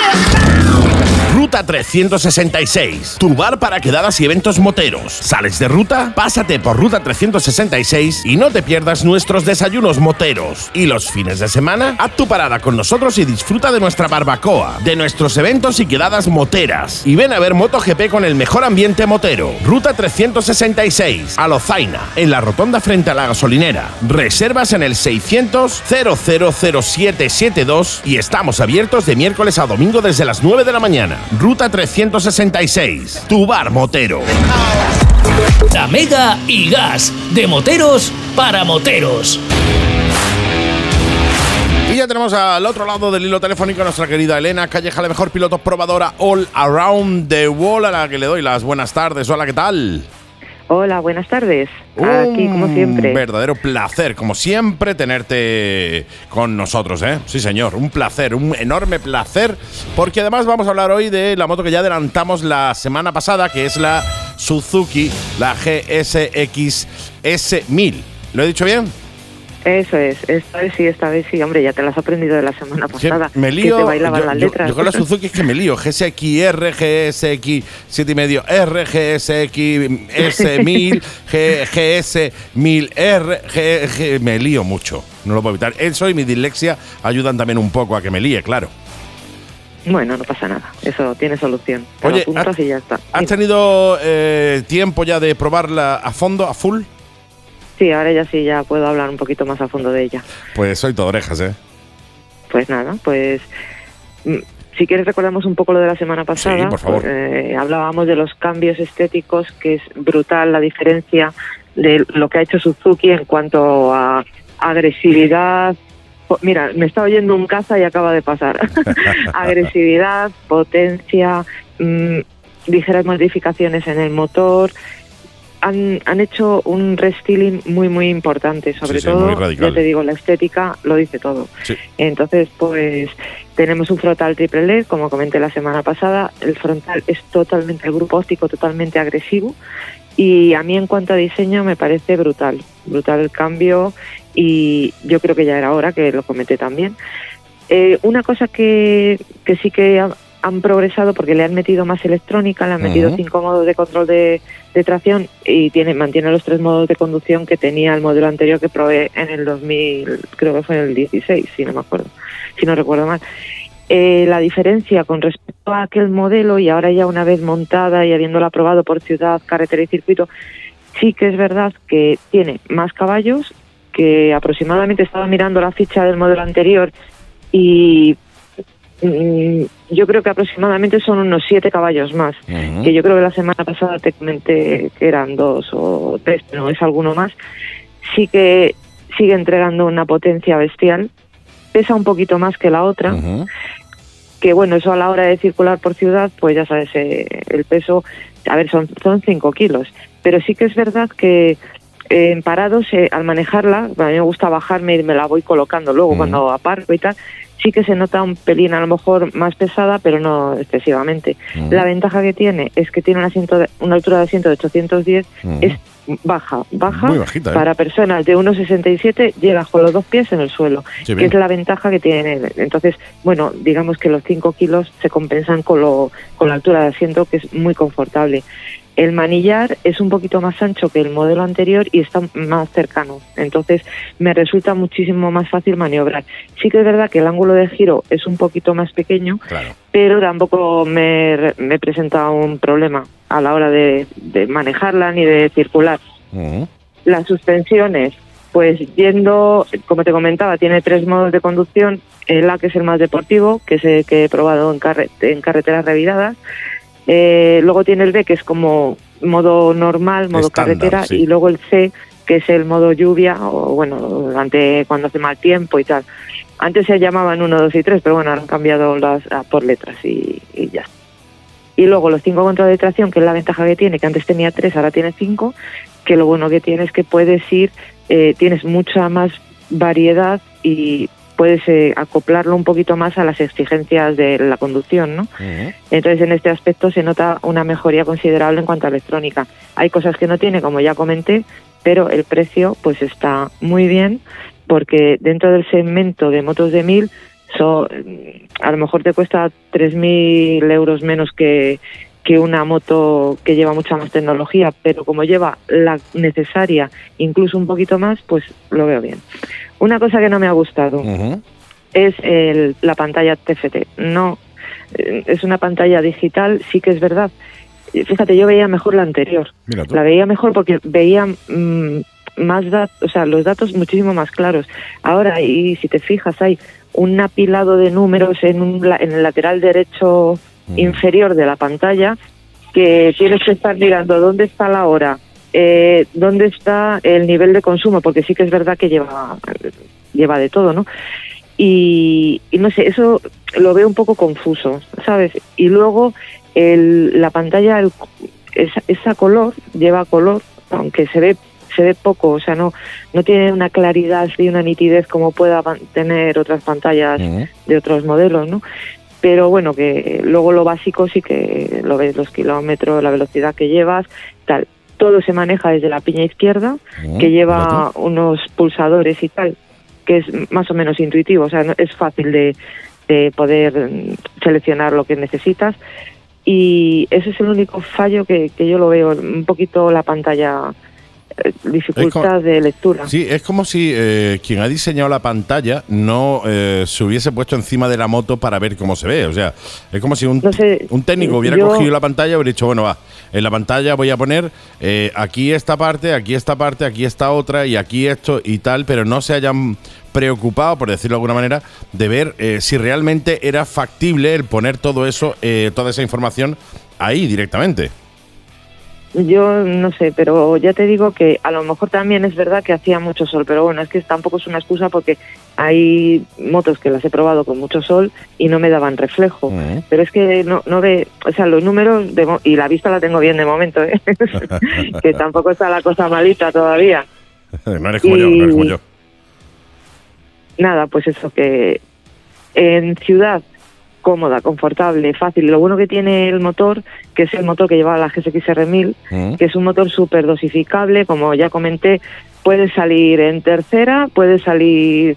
Yes! Ruta 366, tu bar para quedadas y eventos moteros. ¿Sales de ruta? Pásate por Ruta 366 y no te pierdas nuestros desayunos moteros. Y los fines de semana, haz tu parada con nosotros y disfruta de nuestra barbacoa, de nuestros eventos y quedadas moteras. Y ven a ver MotoGP con el mejor ambiente motero. Ruta 366, a Lozaina, en la rotonda frente a la gasolinera. Reservas en el 600 000772 y estamos abiertos de miércoles a domingo desde las 9 de la mañana. Ruta 366, tu bar motero. La Mega y Gas, de moteros para moteros. Y ya tenemos al otro lado del hilo telefónico a nuestra querida Elena Calleja, la mejor piloto probadora all around the world, a la que le doy las buenas tardes. Hola, ¿qué tal? Hola, buenas tardes. Aquí, como Un siempre. verdadero placer, como siempre, tenerte con nosotros, ¿eh? Sí, señor, un placer, un enorme placer, porque además vamos a hablar hoy de la moto que ya adelantamos la semana pasada, que es la Suzuki, la GSX S1000. ¿Lo he dicho bien? Eso es, esta vez sí, esta vez sí. Hombre, ya te las has aprendido de la semana pasada. me lío. Que te bailaban yo, las yo- letras. yo con la Suzuki es que me lío. GSX 7,5, R, GSX S1000, G- GS 1000R, *laughs* G- G- me lío mucho. No lo puedo evitar. Eso y mi dislexia ayudan también un poco a que me líe, claro. Bueno, no pasa nada. Eso tiene solución. Te lo Oye, apuntas ¿has- y ya está. ¿Has tenido eh, tiempo ya de probarla a fondo, a full? Sí, ahora ya sí, ya puedo hablar un poquito más a fondo de ella. Pues soy todo orejas, ¿eh? Pues nada, pues mm, si quieres recordamos un poco lo de la semana pasada. por favor. Eh, hablábamos de los cambios estéticos, que es brutal la diferencia de lo que ha hecho Suzuki en cuanto a agresividad. Mira, me está oyendo un caza y acaba de pasar. *laughs* agresividad, potencia, mm, ligeras modificaciones en el motor. Han, han hecho un restyling muy, muy importante. Sobre Sí, sí, todo, ya te digo, la estética lo dice todo. Sí. Entonces, pues tenemos un frontal triple LED, como comenté la semana pasada. El frontal es totalmente, el grupo óptico totalmente agresivo. Y a mí en cuanto a diseño me parece brutal, brutal el cambio y yo creo que ya era hora que lo comenté también. Eh, una cosa que, que sí que han progresado porque le han metido más electrónica, le han metido Ujú. cinco modos de control de, de tracción y tiene, mantiene los tres modos de conducción que tenía el modelo anterior que probé en el 2000, creo que fue en el 16, si no me acuerdo, si no recuerdo mal. Eh, la diferencia con respecto a aquel modelo y ahora ya una vez montada y habiéndola probado por ciudad, carretera y circuito, sí que es verdad que tiene más caballos, que aproximadamente estaba mirando la ficha del modelo anterior y yo creo que aproximadamente son unos siete caballos más, que yo creo que la semana pasada te comenté que eran dos o tres, pero es alguno más. Sí que sigue entregando una potencia bestial, pesa un poquito más que la otra, que bueno, eso a la hora de circular por ciudad, pues ya sabes, eh, el peso, a ver, son, son 5 kilos, pero sí que es verdad que eh, en parados, eh, al manejarla, a mí me gusta bajarme y me la voy colocando luego Ujú. cuando aparco y tal, sí que se nota un pelín a lo mejor más pesada, pero no excesivamente. Ujú. La ventaja que tiene es que tiene un asiento de- una altura de asiento de 810, Ujú. es baja, baja, Muy bajita, ¿eh? para personas de 1,67 llega con los dos pies en el suelo, Sí, que es la ventaja que tiene. Entonces, bueno, digamos que los 5 kilos se compensan con, lo, con la altura de asiento, que es muy confortable. El manillar es un poquito más ancho que el modelo anterior y está más cercano. Entonces, me resulta muchísimo más fácil maniobrar. Sí que es verdad que el ángulo de giro es un poquito más pequeño, Claro. pero tampoco me, me presenta un problema a la hora de, de manejarla ni de circular. Las suspensiones, pues yendo, como te comentaba, tiene tres modos de conducción. El A, que es el más deportivo, que es el que he probado en, carre- en carreteras reviradas. Eh, luego tiene el B, que es como modo normal, modo carretera. sí. Y luego el C, que es el modo lluvia, o bueno, ante cuando hace mal tiempo y tal. Antes se llamaban 1, 2 y 3, pero bueno, ahora han cambiado las por letras y, y ya. Y luego los cinco controles de tracción, que es la ventaja que tiene, que antes tenía tres, ahora tiene cinco, que lo bueno que tiene es que puedes ir, eh, tienes mucha más variedad y puedes eh, acoplarlo un poquito más a las exigencias de la conducción, ¿no? Entonces, en este aspecto se nota una mejoría considerable en cuanto a electrónica. Hay cosas que no tiene, como ya comenté, pero el precio pues está muy bien porque dentro del segmento de motos de 1000 so- a lo mejor te cuesta 3.000 euros menos que, que una moto que lleva mucha más tecnología, pero como lleva la necesaria, incluso un poquito más, pues lo veo bien. Una cosa que no me ha gustado es el- la pantalla TFT. No, eh, es una pantalla digital, sí que es verdad. Fíjate, yo veía mejor la anterior. La veía mejor porque veía mm, más datos, o sea, los datos muchísimo más claros. Ahora, y si te fijas, hay un apilado de números en, un en el lateral derecho inferior de la pantalla que tienes que estar mirando dónde está la hora, eh, dónde está el nivel de consumo, porque sí que es verdad que lleva, lleva de todo, ¿no? Y, y no sé, eso lo veo un poco confuso, ¿sabes? Y luego el, la pantalla, el- esa, esa color, lleva color, aunque se ve se ve poco, o sea, no no tiene una claridad y una nitidez como pueda tener otras pantallas de otros modelos, ¿no? Pero bueno, que luego lo básico sí que lo ves, los kilómetros, la velocidad que llevas, tal. Todo se maneja desde la piña izquierda, Ujú. que lleva unos pulsadores y tal, que es más o menos intuitivo, o sea, no- es fácil de, de poder mm, seleccionar lo que necesitas. Y ese es el único fallo que, que yo lo veo, un poquito la pantalla, eh, dificultad de lectura. Sí, es como si eh, quien ha diseñado la pantalla no eh, se hubiese puesto encima de la moto para ver cómo se ve. O sea, es como si un, No sé, un técnico hubiera yo- cogido la pantalla y hubiera dicho, bueno, va, en la pantalla voy a poner eh, aquí esta parte, aquí esta parte, aquí esta otra y aquí esto y tal, pero no se hayan preocupado, por decirlo de alguna manera, de ver eh, si realmente era factible el poner todo eso, eh, toda esa información ahí directamente. Yo no sé, pero ya te digo que a lo mejor también es verdad que hacía mucho sol, pero bueno, es que tampoco es una excusa porque hay motos que las he probado con mucho sol y no me daban reflejo. Pero es que no, no ve, o sea, los números de y la vista la tengo bien de momento, ¿eh? *laughs* que tampoco está la cosa malita todavía. *laughs* no eres como yo, no eres como yo. Nada, pues eso que en ciudad cómoda, confortable, fácil. Lo bueno que tiene el motor, que es el motor que lleva la GSX-R 1000, Ujú. que es un motor súper dosificable, como ya comenté, puede salir en tercera, puede salir,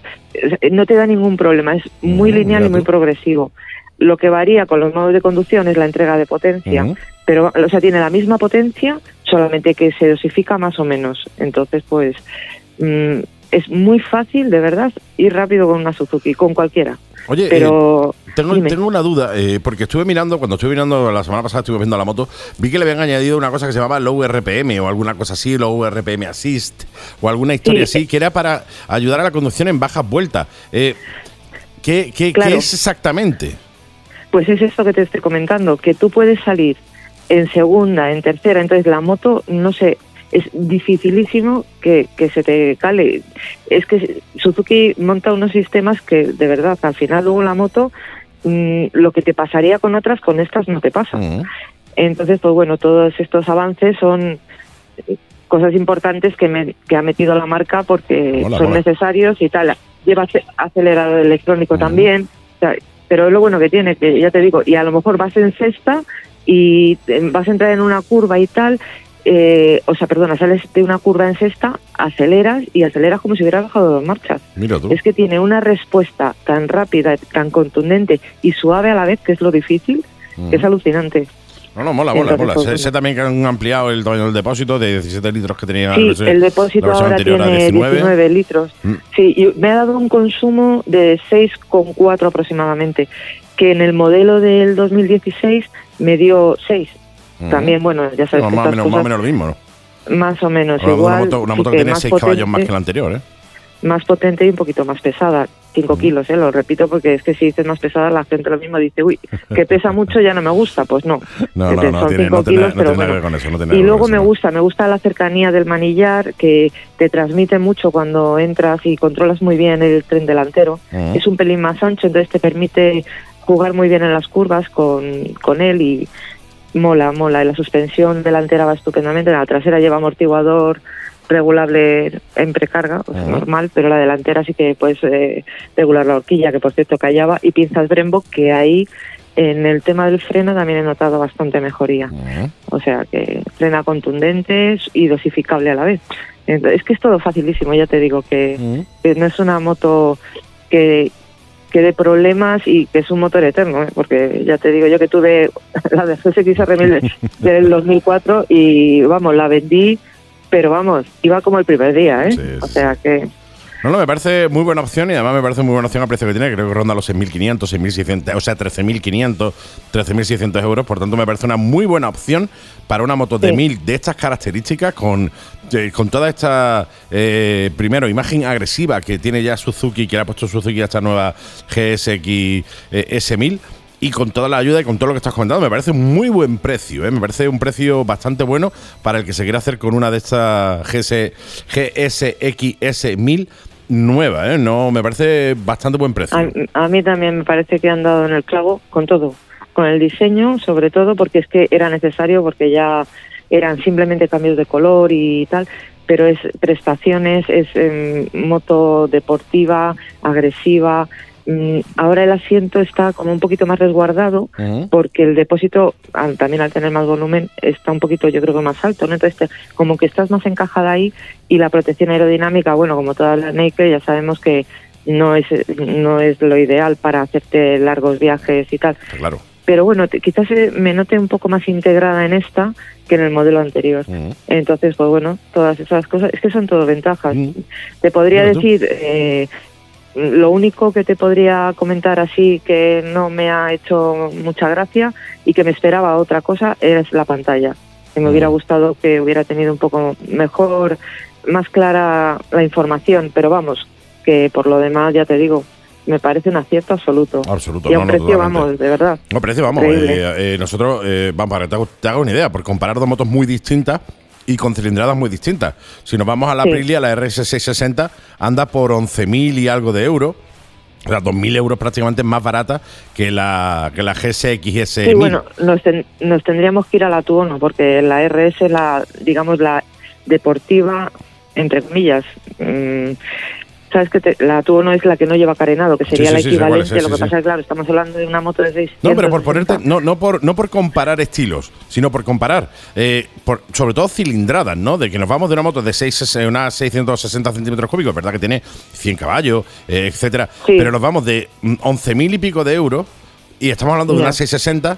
no te da ningún problema, es muy Mm, lineal y muy progresivo. Lo que varía con los modos de conducción es la entrega de potencia, Ujú. pero o sea, tiene la misma potencia, solamente que se dosifica más o menos. Entonces, pues mm, es muy fácil, de verdad, ir rápido con una Suzuki, con cualquiera. Oye, pero eh, tengo, tengo una duda, eh, porque estuve mirando, cuando estuve mirando la semana pasada, estuve viendo la moto, vi que le habían añadido una cosa que se llamaba Low RPM o alguna cosa así, Low RPM Assist o alguna historia Sí. así, que era para ayudar a la conducción en bajas vueltas. Eh, ¿qué, qué- qué es exactamente? Pues es esto que te estoy comentando, que tú puedes salir en segunda, en tercera, entonces la moto, no sé, es dificilísimo que, que se te cale. Es que Suzuki monta unos sistemas que de verdad, al final luego la moto, mm, lo que te pasaría con otras, con estas no te pasa. Mm. Entonces, pues bueno, todos estos avances son cosas importantes que, me- que ha metido la marca porque son necesarios y tal. Lleva ace- acelerador electrónico también, o sea, pero es lo bueno que tiene, que ya te digo, y a lo mejor vas en sexta y eh, vas a entrar en una curva y tal, eh, o sea, perdona, sales de una curva en sexta, aceleras y aceleras como si hubieras bajado dos marchas. Mira tú. Es que tiene una respuesta tan rápida, tan contundente y suave a la vez, que es lo difícil, que es alucinante. No, no, mola, mola, mola. pues, Sé, también que han ampliado el tamaño del depósito de 17 litros que tenía Sí, versión- el depósito ahora tiene 19. litros. Mm. Sí, y me ha dado un consumo de 6,4 aproximadamente, que en el modelo del 2016 me dio 6. También, bueno, ya sabes No, que más, o menos, más o cosas- menos lo mismo, ¿no? más o menos igual. una moto, una sí moto que tiene más 6 caballos más que la anterior, ¿eh? más potente y un poquito más pesada. 5 kilos, ¿eh? lo repito, porque es que si dices más pesada, la gente lo mismo dice, uy, que pesa mucho, ya no me gusta. Pues no. *laughs* No, no, tiene, cinco no tiene- kilos, no tiene nada que ver con eso. No tiene Y luego me eso, gusta, me gusta la cercanía del manillar, que te transmite mucho cuando entras y controlas muy bien el tren delantero. Es un pelín más ancho, entonces te permite jugar muy bien en las curvas con, con él y mola, mola. Y la suspensión delantera va estupendamente, la trasera lleva amortiguador regulable en precarga, o sea, Ujú. normal, pero la delantera sí que puedes eh, regular la horquilla, que por cierto callaba, y pinzas Brembo, que ahí en el tema del freno también he notado bastante mejoría. O sea, que frena contundente y dosificable a la vez. Es que es todo facilísimo, ya te digo, que no es una moto que, que dé problemas y que es un motor eterno, ¿eh? porque ya te digo yo que tuve *laughs* la de GSX-R1000 *laughs* del 2004 y vamos, la vendí, pero vamos, iba como el primer día, ¿eh? Sí, o sea que... No, no, me parece muy buena opción y además me parece muy buena opción al precio que tiene. Creo que ronda los 6.500, 6.600, o sea, 13.500, 13.600 euros. Por tanto, me parece una muy buena opción para una moto de Sí. 1.000 de estas características, con, eh, con toda esta, eh, primero, imagen agresiva que tiene ya Suzuki, que le ha puesto Suzuki a esta nueva GSX eh, S1000. Y con toda la ayuda y con todo lo que estás comentando, me parece un muy buen precio. ¿eh? Me parece un precio bastante bueno para el que se quiera hacer con una de estas GS, GSX 1000 nueva. ¿eh? No, me parece bastante buen precio. A, a mí también me parece que han dado en el clavo con todo, con el diseño sobre todo porque es que era necesario porque ya eran simplemente cambios de color y tal, pero es prestaciones, es em, moto deportiva, agresiva. Mm, ahora el asiento está como un poquito más resguardado porque el depósito, al- también al tener más volumen, está un poquito, yo creo que más alto, ¿no? Entonces, te- como que estás más encajada ahí y la protección aerodinámica, bueno, como todas las Naked, ya sabemos que no es, no es lo ideal para hacerte largos viajes y tal. Está claro. Pero bueno, te- quizás eh, me note un poco más integrada en esta que en el modelo anterior. Entonces, pues bueno, todas esas cosas, es que son todo ventajas. Te podría decir, eh, lo único que te podría comentar así que no me ha hecho mucha gracia y que me esperaba otra cosa es la pantalla. Que me hubiera gustado que hubiera tenido un poco mejor, más clara la información, pero vamos, que por lo demás, ya te digo, me parece un acierto absoluto. Absoluto, y a un no, precio, totalmente. vamos, de verdad. No, precio, vamos. Eh, eh, nosotros, eh, vamos, para que te, hago- te haga una idea, por comparar dos motos muy distintas y con cilindradas muy distintas. Si nos vamos a la Sí. Aprilia, la RS660 anda por 11.000 y algo de euros. O sea, 2.000 euros prácticamente más barata que la, que la GSX S1000. Sí, bueno, nos, ten- nos tendríamos que ir a la Tuono, porque la RS, la digamos, la deportiva, entre comillas. mm, Sabes que te- la Tuono es la que no lleva carenado, que sería sí, la sí, equivalente. sí, lo que pasa es claro, estamos hablando de una moto de 600. No, pero por ponerte, no, no por, no por comparar estilos, sino por comparar, eh, por, sobre todo cilindradas, ¿no? De que nos vamos de una moto de 6, eh, una 660 centímetros cúbicos, verdad que tiene 100 caballos, eh, etcétera, pero nos vamos de mm, 11.000 y pico de euros y estamos hablando de Ya. una 660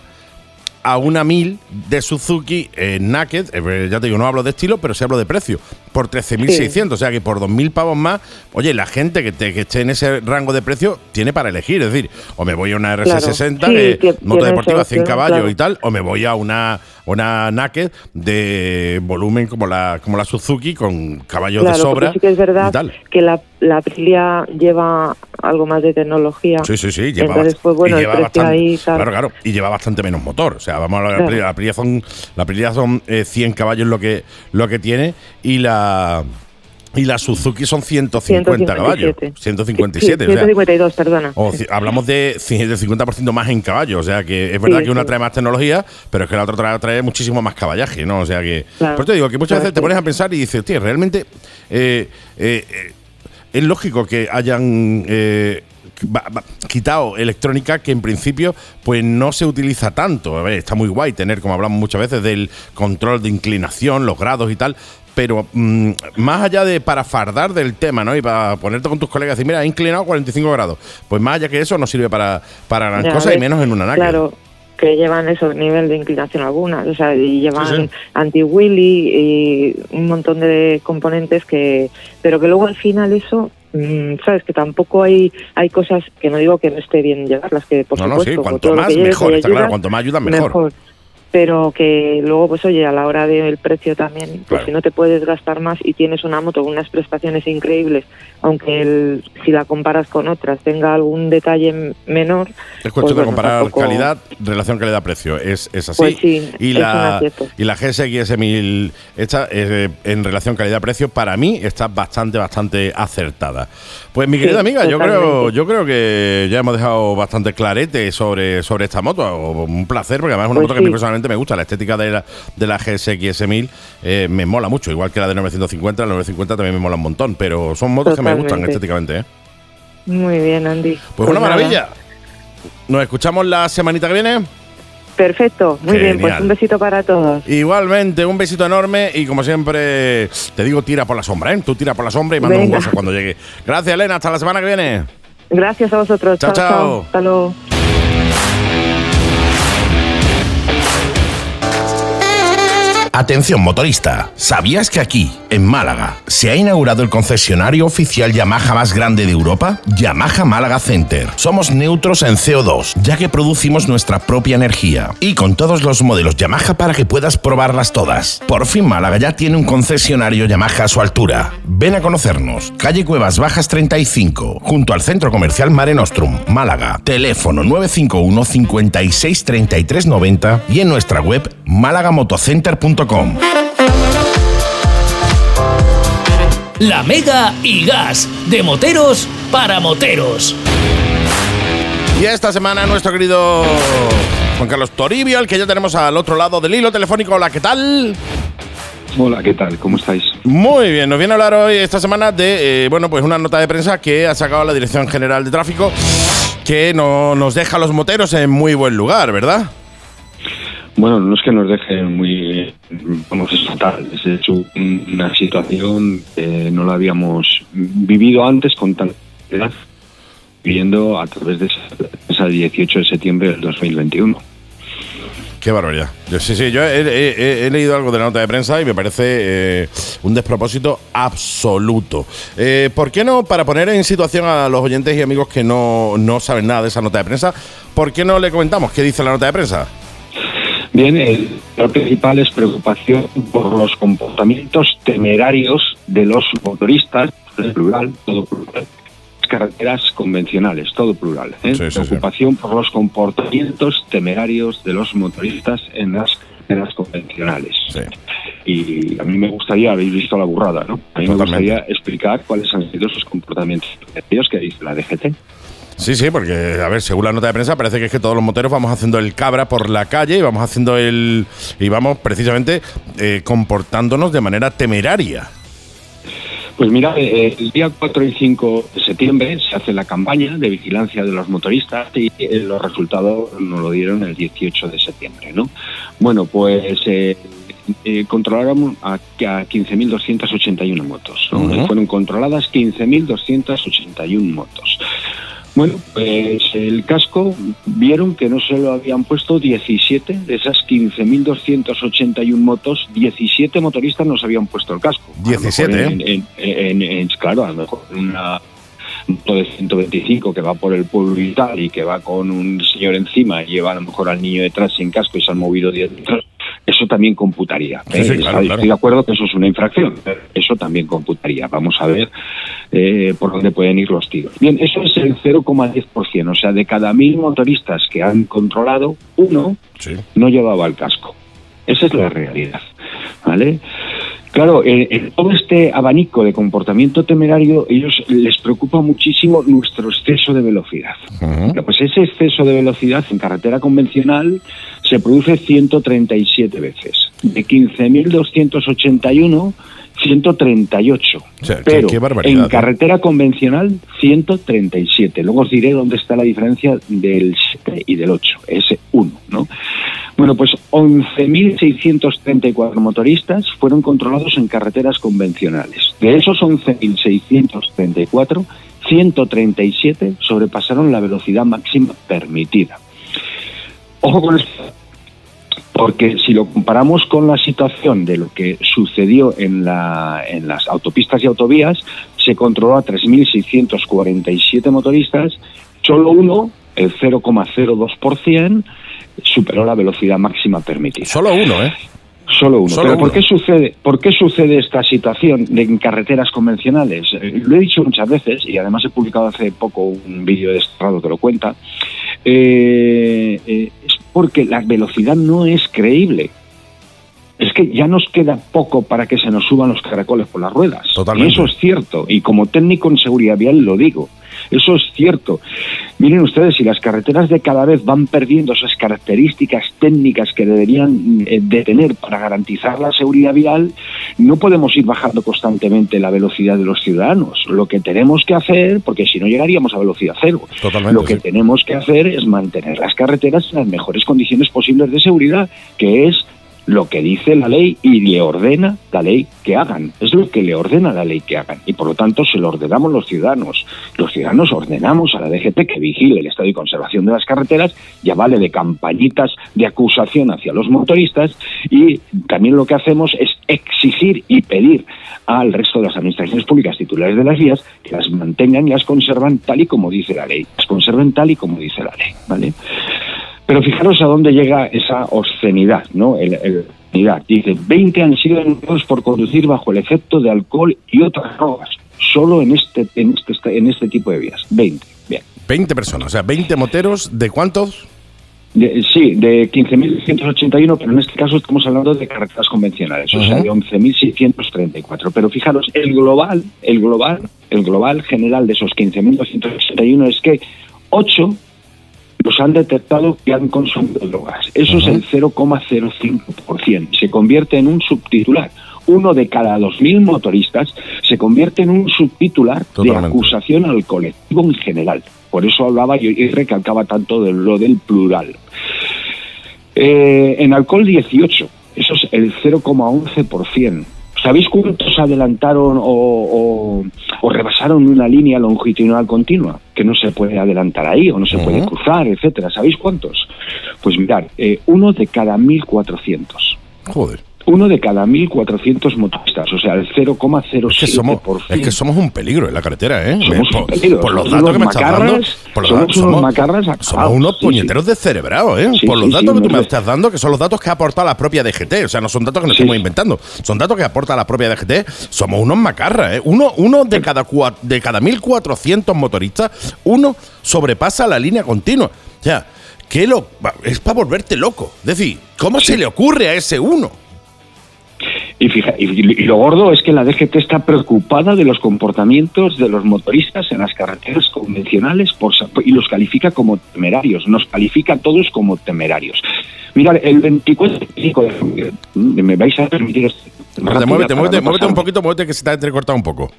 a una 1000 de Suzuki eh, Naked, eh, ya te digo, no hablo de estilo, pero sí hablo de precio, por 13.600, o sea que por 2.000 pavos más, oye, la gente que, te- que esté en ese rango de precio tiene para elegir, es decir, o me voy a una RS60, Claro. Sí, que moto deportiva esa 100 opción, caballos claro. y tal, o me voy a una, una Naked de volumen como la, como la Suzuki, con caballos Claro, de sobra sí que es verdad tal. que la, la Aprilia lleva algo más de tecnología. Sí, sí, sí. Lleva Entonces, pues bueno, y el lleva precio bastante, ahí tal. Claro, claro. Y lleva bastante menos motor. O sea, vamos a hablar de la Claro. La Aprilia son, la Aprilia son eh, 100 caballos lo que, lo que tiene y la. Y la Suzuki son 150 caballos. 157. 157. Sí, o sea, 152, perdona. o hablamos de ci- del 50% más en caballos. O sea, que es verdad Sí, que una sí. trae más tecnología, pero es que la otra trae, trae muchísimo más caballaje, ¿no? O sea que. Claro. Te digo que muchas Claro, veces te pones a pensar y dices, tío, realmente. eh, eh, eh, es lógico que hayan. quitado electrónica que en principio pues no se utiliza tanto. A ver, está muy guay tener, como hablamos muchas veces, del control de inclinación, los grados y tal. Pero mm, más allá de para fardar del tema, ¿no? Y para ponerte con tus colegas y decir, mira, he inclinado 45 grados. Pues más allá que eso no sirve para, para gran Ya, cosa y menos en una NAC. Claro, que llevan eso, nivel de inclinación alguna, o sea, y llevan Sí, sí. anti-wheelie y un montón de componentes que, pero que luego al final eso, mm, sabes, que tampoco hay hay cosas que no digo que no esté bien llevarlas, que por no, no, supuesto, sí, con cuanto más mejor, está claro, cuanto más ayuda mejor. Pero que luego, pues oye, a la hora del precio también, pues Claro. si no te puedes gastar más y tienes una moto con unas prestaciones increíbles, aunque el, si la comparas con otras tenga algún detalle menor, Es cuestión pues de bueno, comparar tampoco- calidad, relación calidad-precio. Es, es así. Pues sí, y, es la, y la GSX 1000 esta, eh, en relación calidad-precio, para mí está bastante, bastante acertada. Pues mi Sí, querida amiga, yo creo, yo creo que ya hemos dejado bastante clarete sobre, sobre esta moto. Un placer, porque además es una Pues moto que a mí personalmente me gusta. La estética de la, de la GSX 1000 eh, me mola mucho, igual que la de 950. La 950 también me mola un montón, pero son motos que me gustan estéticamente. ¿eh? muy bien, Andy. Pues, una nada. maravilla. Nos escuchamos la semanita que viene. Perfecto, muy bien, pues un besito para todos. Igualmente, un besito enorme y como siempre, te digo, tira por la sombra, ¿eh? Tú tira por la sombra y manda un. WhatsApp cuando llegue. Gracias, Elena. Hasta la semana que viene. Gracias a vosotros. Chao, chao. Hasta luego. Atención motorista, ¿sabías que aquí, en Málaga, se ha inaugurado el concesionario oficial Yamaha más grande de Europa? Yamaha Málaga Center. Somos neutros en CO2, ya que producimos nuestra propia energía. Y con todos los modelos Yamaha para que puedas probarlas todas. Por fin Málaga ya tiene un concesionario Yamaha a su altura. Ven a conocernos. Calle Cuevas Bajas 35, junto al Centro Comercial Mare Nostrum, Málaga. Teléfono 951 56 33 90 y en nuestra web málagamotocenter.com. La Mega y Gas, de moteros para moteros. Y esta semana nuestro querido Juan Carlos Toribio, el que ya tenemos al otro lado del hilo telefónico. Hola, ¿qué tal? Hola, ¿qué tal? ¿Cómo estáis? Muy bien, nos viene a hablar hoy, esta semana, de eh, bueno, pues una nota de prensa que ha sacado la Dirección General de Tráfico que no, nos deja a los moteros en muy buen lugar, ¿verdad? Bueno, no es que nos dejen muy, vamos, fatal. Es una situación que no la habíamos vivido antes con tanta edad, viviendo a través de esa, esa 18 de septiembre del 2021. Qué barbaridad. Sí, sí, yo he leído algo de la nota de prensa y me parece eh, un despropósito absoluto. Eh, ¿Por qué no, para poner en situación a los oyentes y amigos que no, no saben nada de esa nota de prensa, ¿por qué no le comentamos qué dice la nota de prensa? Bien, el, lo principal es preocupación por los comportamientos temerarios de los motoristas, plural, todo plural, carreteras convencionales, todo plural. ¿eh? Sí, sí, sí. preocupación por los comportamientos temerarios de los motoristas en las carreteras convencionales. Y a mí me gustaría, habéis visto la burrada, ¿no? A mí me gustaría explicar cuáles han sido esos comportamientos temerarios que dice la DGT. Sí, sí, porque, a ver, según la nota de prensa, parece que es que todos los moteros vamos haciendo el cabra por la calle y vamos haciendo el. y vamos precisamente eh, comportándonos de manera temeraria. Pues mira, eh, el día 4 y 5 de septiembre se hace la campaña de vigilancia de los motoristas y eh, los resultados nos lo dieron el 18 de septiembre, ¿no? Bueno, pues eh, eh, controlaron a, a 15.281 motos, ¿no? Ujú. Fueron controladas 15.281 motos. Bueno, pues el casco vieron que no se lo habían puesto 17 de esas 15.281 motos, 17 motoristas no se habían puesto el casco. A lo 17, mejor ¿eh? en- en- en- en- claro, a lo mejor una moto de 125 que va por el pueblo y tal y que va con un señor encima y lleva a lo mejor al niño detrás sin casco y se han movido 10 metros, eso también computaría. Sí, sí, ¿eh? claro, Estoy claro. de acuerdo que eso es una infracción, eso también computaría. Vamos a ver eh, por dónde pueden ir los tiros. Bien, eso es el 0,10%, o sea, de cada mil motoristas que han controlado, uno Sí. no llevaba el casco. Esa es la realidad. ¿Vale? Claro, en, en todo este abanico de comportamiento temerario, ellos les preocupa muchísimo nuestro exceso de velocidad. Pues ese exceso de velocidad en carretera convencional se produce 137 veces. De 15.281, 138. O sea, qué- Pero qué barbaridad, en carretera convencional, 137. Luego os diré dónde está la diferencia del 7 y del 8, ese 1, ¿no? Bueno, pues 11.634 motoristas fueron controlados en carreteras convencionales. De esos 11.634, 137 sobrepasaron la velocidad máxima permitida. Ojo con esto, porque si lo comparamos con la situación de lo que sucedió en, la- en las autopistas y autovías, se controló a 3.647 motoristas, solo uno, el 0,02%, superó la velocidad máxima permitida. Solo uno, ¿eh? Solo uno. Solo Pero ¿por uno. qué sucede, por qué sucede esta situación en carreteras convencionales? Eh, lo he dicho muchas veces y además he publicado hace poco un vídeo de Estrado que lo cuenta. Eh, eh, porque la velocidad no es creíble. Es que ya nos queda poco para que se nos suban los caracoles por las ruedas. Totalmente. Y eso es cierto. Y como técnico en seguridad vial lo digo. Eso es cierto. Miren ustedes, si las carreteras de cada vez van perdiendo esas características técnicas que deberían eh, de tener para garantizar la seguridad vial, no podemos ir bajando constantemente la velocidad de los ciudadanos. Lo que tenemos que hacer, porque si no llegaríamos a velocidad cero, Totalmente, lo que sí. tenemos que hacer es mantener las carreteras en las mejores condiciones posibles de seguridad, que es lo que dice la ley y le ordena la ley que hagan. Es lo que le ordena la ley que hagan. Y por lo tanto se lo ordenamos los ciudadanos. Los ciudadanos ordenamos a la DGT que vigile el estado y conservación de las carreteras, ya vale de campañitas de acusación hacia los motoristas y también lo que hacemos es exigir y pedir al resto de las administraciones públicas titulares de las vías que las mantengan y las conservan tal y como dice la ley. Las conserven tal y como dice la ley. ¿vale? Pero fijaros a dónde llega esa obscenidad, ¿no? El, el- obscenidad. Dice, 20 han sido denunciados por conducir bajo el efecto de alcohol y otras drogas. Solo en este, en este, en este tipo de vías. 20. Bien. 20 personas, o sea, 20 moteros, ¿de cuántos? De- sí, de 15.681, pero en este caso estamos hablando de carreteras convencionales, o sea, de 11.634. Pero fijaros, el global, el global, el global general de esos 15.281 es que 8 los han detectado que han consumido drogas. Eso es el 0,05%. Se convierte en un subtitular. Uno de cada 2.000 motoristas se convierte en un subtitular de acusación al colectivo en general. Por eso hablaba yo y recalcaba tanto de lo del plural. Eh, en alcohol 18, eso es el 0,11%. ¿Sabéis cuántos adelantaron o, o- o rebasaron una línea longitudinal continua? Que no se puede adelantar ahí o no se puede cruzar, etcétera. ¿Sabéis cuántos? Pues mirad, eh, uno de cada 1.400. Joder. Uno de cada 1.400 motoristas, o sea, el 0,07%. Es que, somos, es que somos un peligro en la carretera, ¿eh? Somos por, un peligro, por los datos que me estás dando. Por los somos datos- unos macarras somos unos sí, puñeteros descerebrados, ¿eh? Sí, por los sí, datos sí, que tú me estás dando, que son los datos que ha aportado la propia DGT. O sea, no son datos que nos Sí. estamos inventando. Son datos que aporta la propia DGT. Somos unos macarras, ¿eh? Uno, uno de cada cua- de cada 1.400 motoristas, uno sobrepasa la línea continua. O sea, que lo, es para volverte loco. Es decir, ¿cómo se le ocurre a ese uno? Y, fija- y, y lo gordo es que la DGT está preocupada de los comportamientos de los motoristas en las carreteras convencionales por, y los califica como temerarios. Nos califica a todos como temerarios. Mirad, el 24 de me vais a permitir... Muévete, rápido muévete, muévete, muévete un poquito, muévete que se te ha entrecortado un poco.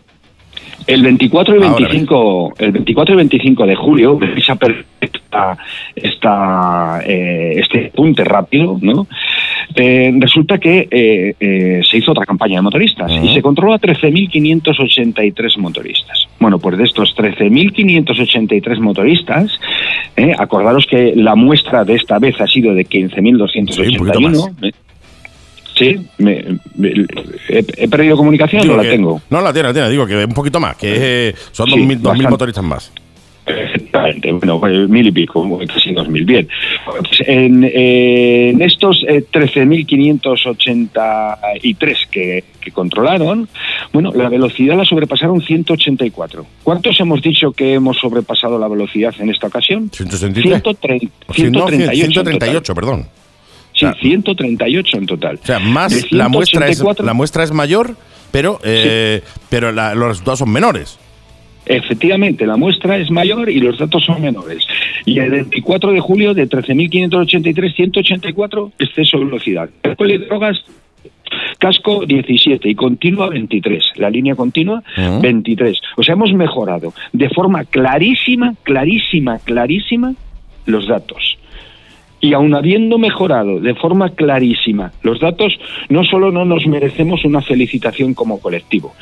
El 24 y Ahora 25, el 24 y 25 de julio, vais a permitir esta, esta, eh, este apunte rápido, ¿no? eh, resulta que eh, eh, se hizo otra campaña de motoristas y se controló a 13.583 motoristas. Bueno, pues de estos 13.583 motorisas, eh, acordaros que la muestra de esta vez ha sido de 15.281. eh, Sí, me- me- he, he perdido comunicación Digo o la tengo. No, la tiene, la tiene. Digo que un poquito más, que son Sí, 2.000 2.000 bastante. motoristas más. Efectivamente, bueno, pues mil y pico, casi dos mil. Bien, Pues en, eh, en estos eh, 13.583 que, que controlaron, bueno, la velocidad la sobrepasaron 184. ¿Cuántos hemos dicho que hemos sobrepasado la velocidad en esta ocasión? 163. 130, O sea, no, 138. en total. 138, perdón. Sí, 138 en total. O sea, más la muestra es 184 la muestra es mayor, pero eh, pero la- los resultados son menores. Efectivamente, la muestra es mayor y los datos son menores. Y el 24 de julio de 13.583, 184, exceso de velocidad. Alcohol y drogas, casco 17 y continua 23. La línea continua Ujú. 23. O sea, hemos mejorado de forma clarísima, clarísima, clarísima los datos. Y aun habiendo mejorado de forma clarísima los datos, no solo no nos merecemos una felicitación como colectivo,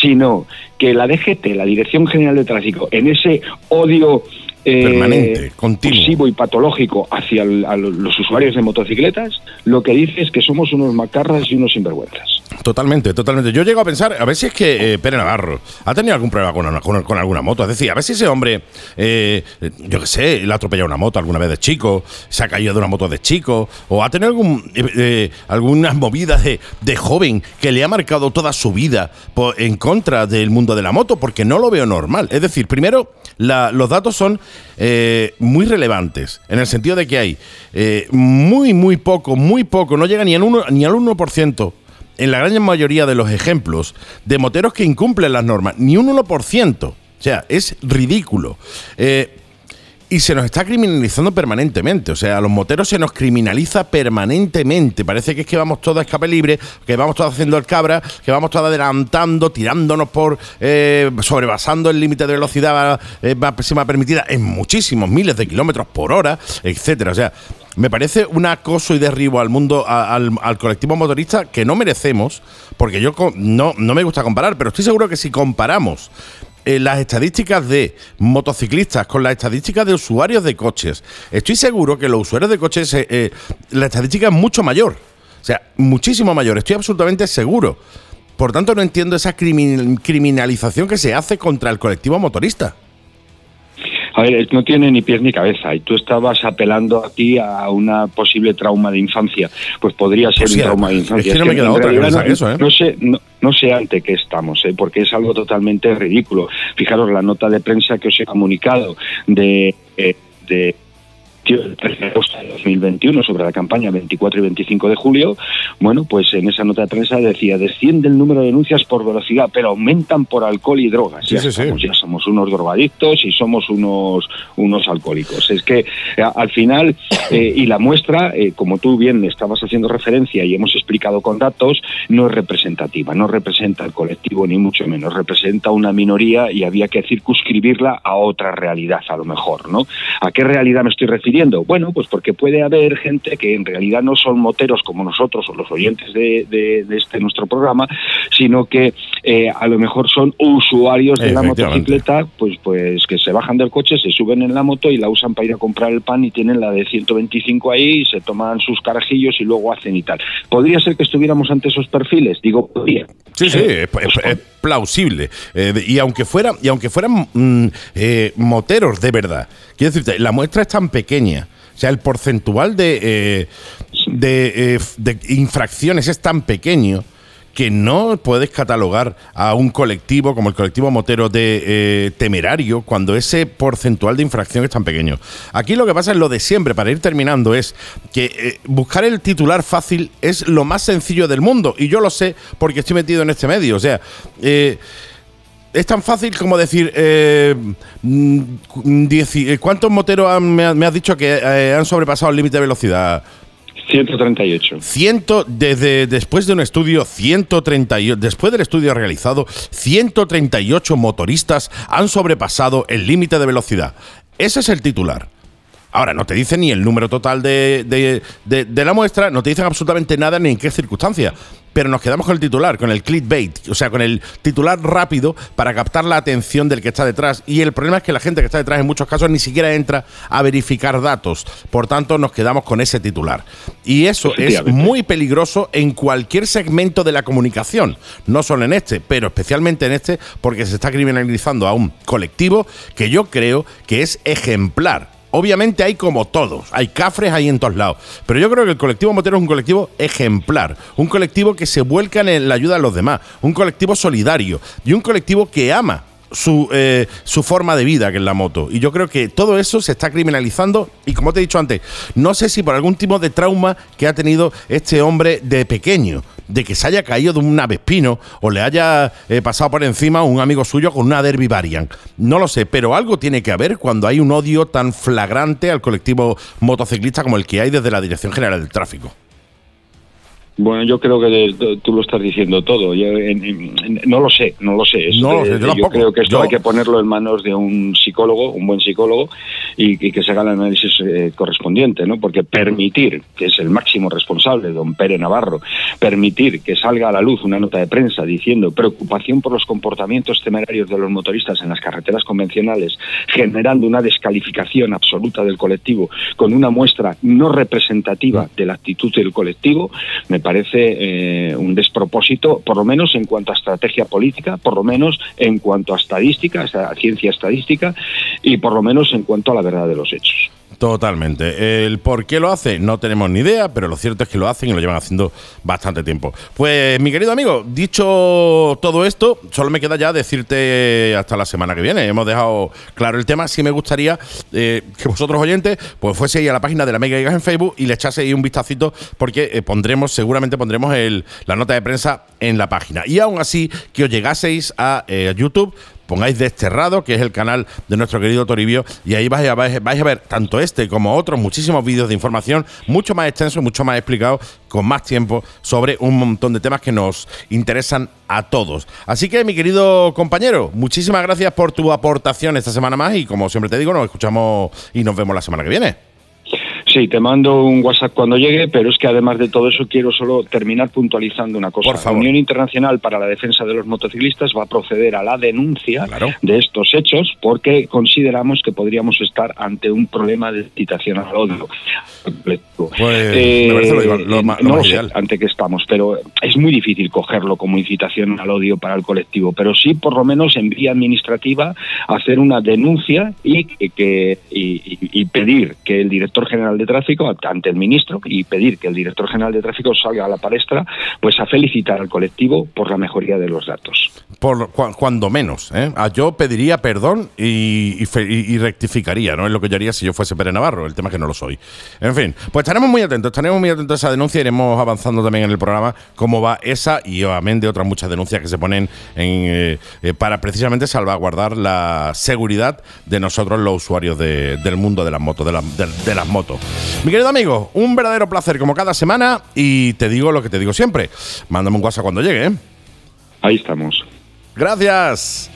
sino que la DGT, la Dirección General de Tráfico, en ese odio eh, Permanente, continuo. y patológico hacia el- a los usuarios de motocicletas, lo que dice es que somos unos macarras y unos sinvergüenzas. Totalmente, totalmente. Yo llego a pensar, a ver si es que eh, Pere Navarro ha tenido algún problema con, con- alguna moto. Es decir, a ver si ese hombre, eh, yo qué sé, le ha atropellado una moto alguna vez de chico, se ha caído de una moto de chico, o ha tenido algún, eh, eh, alguna movida de, de joven que le ha marcado toda su vida po- en contra del mundo de la moto, porque no lo veo normal. Es decir, primero, los datos son eh, muy relevantes, en el sentido de que hay eh, muy, muy poco, muy poco, no llega ni al 1%, ni al 1% en la gran mayoría de los ejemplos de moteros que incumplen las normas, ni un 1%. O sea, es ridículo. Eh, y se nos está criminalizando permanentemente. O sea, a los moteros se nos criminaliza permanentemente. Parece que es que vamos todos a escape libre, que vamos todos haciendo el cabra, que vamos todos adelantando, tirándonos por. eh, sobrepasando el límite de velocidad eh, máxima permitida en muchísimos miles de kilómetros por hora, etcétera. O sea. Me parece un acoso y derribo al mundo, al, colectivo motorista que no merecemos, porque yo no, no me gusta comparar, pero estoy seguro que si comparamos eh, las estadísticas de motociclistas con las estadísticas de usuarios de coches, estoy seguro que los usuarios de coches, eh, eh, la estadística es mucho mayor. O sea, muchísimo mayor, estoy absolutamente seguro. Por tanto, no entiendo esa crimin- criminalización que se hace contra el colectivo motorista. A ver, no tiene ni pies ni cabeza y tú estabas apelando aquí a una posible trauma de infancia. Pues podría ser Pues un trauma de es infancia. que no me queda en otra que realidad pensar no, eso, ¿eh? no sé, no, no sé ante qué estamos, ¿eh? porque es algo totalmente ridículo. Fijaros la nota de prensa que os he comunicado de... eh, de el 13 de agosto de 2021 sobre la campaña 24 y 25 de julio, bueno, pues en esa nota de prensa decía, desciende el número de denuncias por velocidad, pero aumentan por alcohol y drogas. Sí, ya, sí, sí. estamos, ya somos unos drogadictos y somos unos, unos alcohólicos. Es que eh, al final, eh, y la muestra, eh, como tú bien estabas haciendo referencia y hemos explicado con datos, no es representativa, no representa al colectivo ni mucho menos, representa una minoría y había que circunscribirla a otra realidad a lo mejor, ¿no? ¿A qué realidad me estoy refiriendo? Bueno, pues porque puede haber gente que en realidad no son moteros como nosotros o los oyentes de, de- de este nuestro programa, sino que eh, a lo mejor son usuarios de la motocicleta, pues, pues que se bajan del coche, se suben en la moto y la usan para ir a comprar el pan y tienen la de 125 ahí y se toman sus carajillos y luego hacen y tal. ¿Podría ser que estuviéramos ante esos perfiles? Digo, podría. Sí, sí, es, es- es plausible. Eh, y aunque fuera, y aunque fueran mm, eh, moteros de verdad, quiero decirte, la muestra es tan pequeña. O sea, el porcentual de, eh, eh, de infracciones es tan pequeño que no puedes catalogar a un colectivo como el colectivo motero de eh, temerario cuando ese porcentual de infracción es tan pequeño. Aquí lo que pasa es lo de siempre, para ir terminando, es que buscar el titular fácil es lo más sencillo del mundo. Y yo lo sé porque estoy metido en este medio. O sea, es tan fácil como decir, eh, mm, dieci- eh, ¿cuántos moteros han- me, ha- me has dicho que eh, han sobrepasado el límite de velocidad? 138. Ciento, desde después de un estudio, 138, después del estudio realizado, 138 motoristas han sobrepasado el límite de velocidad. Ese es el titular. Ahora, no te dicen ni el número total de, de- de- de la muestra, no te dicen absolutamente nada ni en qué circunstancia. Pero nos quedamos con el titular, con el clickbait, o sea, con el titular rápido para captar la atención del que está detrás. Y el problema es que la gente que está detrás en muchos casos ni siquiera entra a verificar datos. Por tanto, nos quedamos con ese titular. Y eso es muy peligroso en cualquier segmento de la comunicación, no solo en este, pero especialmente en este, porque se está criminalizando a un colectivo que yo creo que es ejemplar. Obviamente hay como todos, hay cafres ahí en todos lados, pero yo creo que el colectivo motero es un colectivo ejemplar, un colectivo que se vuelca en la ayuda a los demás, un colectivo solidario y un colectivo que ama su, eh, su forma de vida, que es la moto. Y yo creo que todo eso se está criminalizando. Y como te he dicho antes, no sé si por algún tipo de trauma que ha tenido este hombre de pequeño, de que se haya caído de un avespino o le haya eh, pasado por encima un amigo suyo con una Derby Variant. No lo sé, pero algo tiene que haber cuando hay un odio tan flagrante al colectivo motociclista como el que hay desde la Dirección General del Tráfico. Bueno, yo creo que de- tú lo estás diciendo todo. Yo, en- en- no lo sé, no lo sé. No lo de- sé, yo creo que esto Yo- hay que ponerlo en manos de un psicólogo, un buen psicólogo, y, y que se haga el análisis eh, correspondiente, ¿no? Porque permitir, que es el máximo responsable, don Pere Navarro, permitir que salga a la luz una nota de prensa diciendo preocupación por los comportamientos temerarios de los motoristas en las carreteras convencionales, generando una descalificación absoluta del colectivo con una muestra no representativa de la actitud del colectivo, me parece eh, un despropósito, por lo menos en cuanto a estrategia política, por lo menos en cuanto a estadística, a ciencia estadística, y por lo menos en cuanto a la verdad de los hechos. Totalmente. El por qué lo hace no tenemos ni idea, pero lo cierto es que lo hacen y lo llevan haciendo bastante tiempo. Pues mi querido amigo, dicho todo esto, solo me queda ya decirte hasta la semana que viene. Hemos dejado claro el tema. Sí me gustaría eh, que vosotros oyentes pues fueseis a la página de la Mega Gigas en Facebook y le echaseis un vistacito porque eh, pondremos, seguramente pondremos el- la nota de prensa en la página. Y aún así, que os llegaseis a eh, YouTube pongáis Desterrado, que es el canal de nuestro querido Toribio, y ahí vais a, ver tanto este como otros muchísimos vídeos de información, mucho más extensos, mucho más explicados, con más tiempo, sobre un montón de temas que nos interesan a todos. Así que, mi querido compañero, muchísimas gracias por tu aportación esta semana más, y como siempre te digo, nos escuchamos y nos vemos la semana que viene. Sí, te mando un WhatsApp cuando llegue, pero es que además de todo eso quiero solo terminar puntualizando una cosa. Por favor. La Unión Internacional para la Defensa de los Motociclistas va a proceder a la denuncia de estos hechos porque consideramos que podríamos estar ante un problema de citación al odio. Pues me parece lo- lo lo Eh, no más sé ideal. ante qué estamos, pero es muy difícil cogerlo como incitación al odio para el colectivo, pero sí por lo menos en vía administrativa hacer una denuncia y, que- que, y, y- y pedir que el director general de tráfico ante el ministro y pedir que el director general de tráfico salga a la palestra pues a felicitar al colectivo por la mejoría de los datos. Por cua- cuando menos, ¿eh? Ah, Yo pediría perdón y, rectificaría, ¿no? Es lo que yo haría si yo fuese Pere Navarro. El tema es que no lo soy. En fin, pues estaremos muy atentos, estaremos muy atentos a esa denuncia. Iremos avanzando también en el programa cómo va esa y obviamente otras muchas denuncias que se ponen en, eh, eh, para precisamente salvaguardar la seguridad de nosotros los usuarios de- del mundo de las motos, de, la- de- de las motos. Mi querido amigo, un verdadero placer como cada semana y te digo lo que te digo siempre. Mándame un WhatsApp cuando llegue, ¿eh? Ahí estamos. Gracias.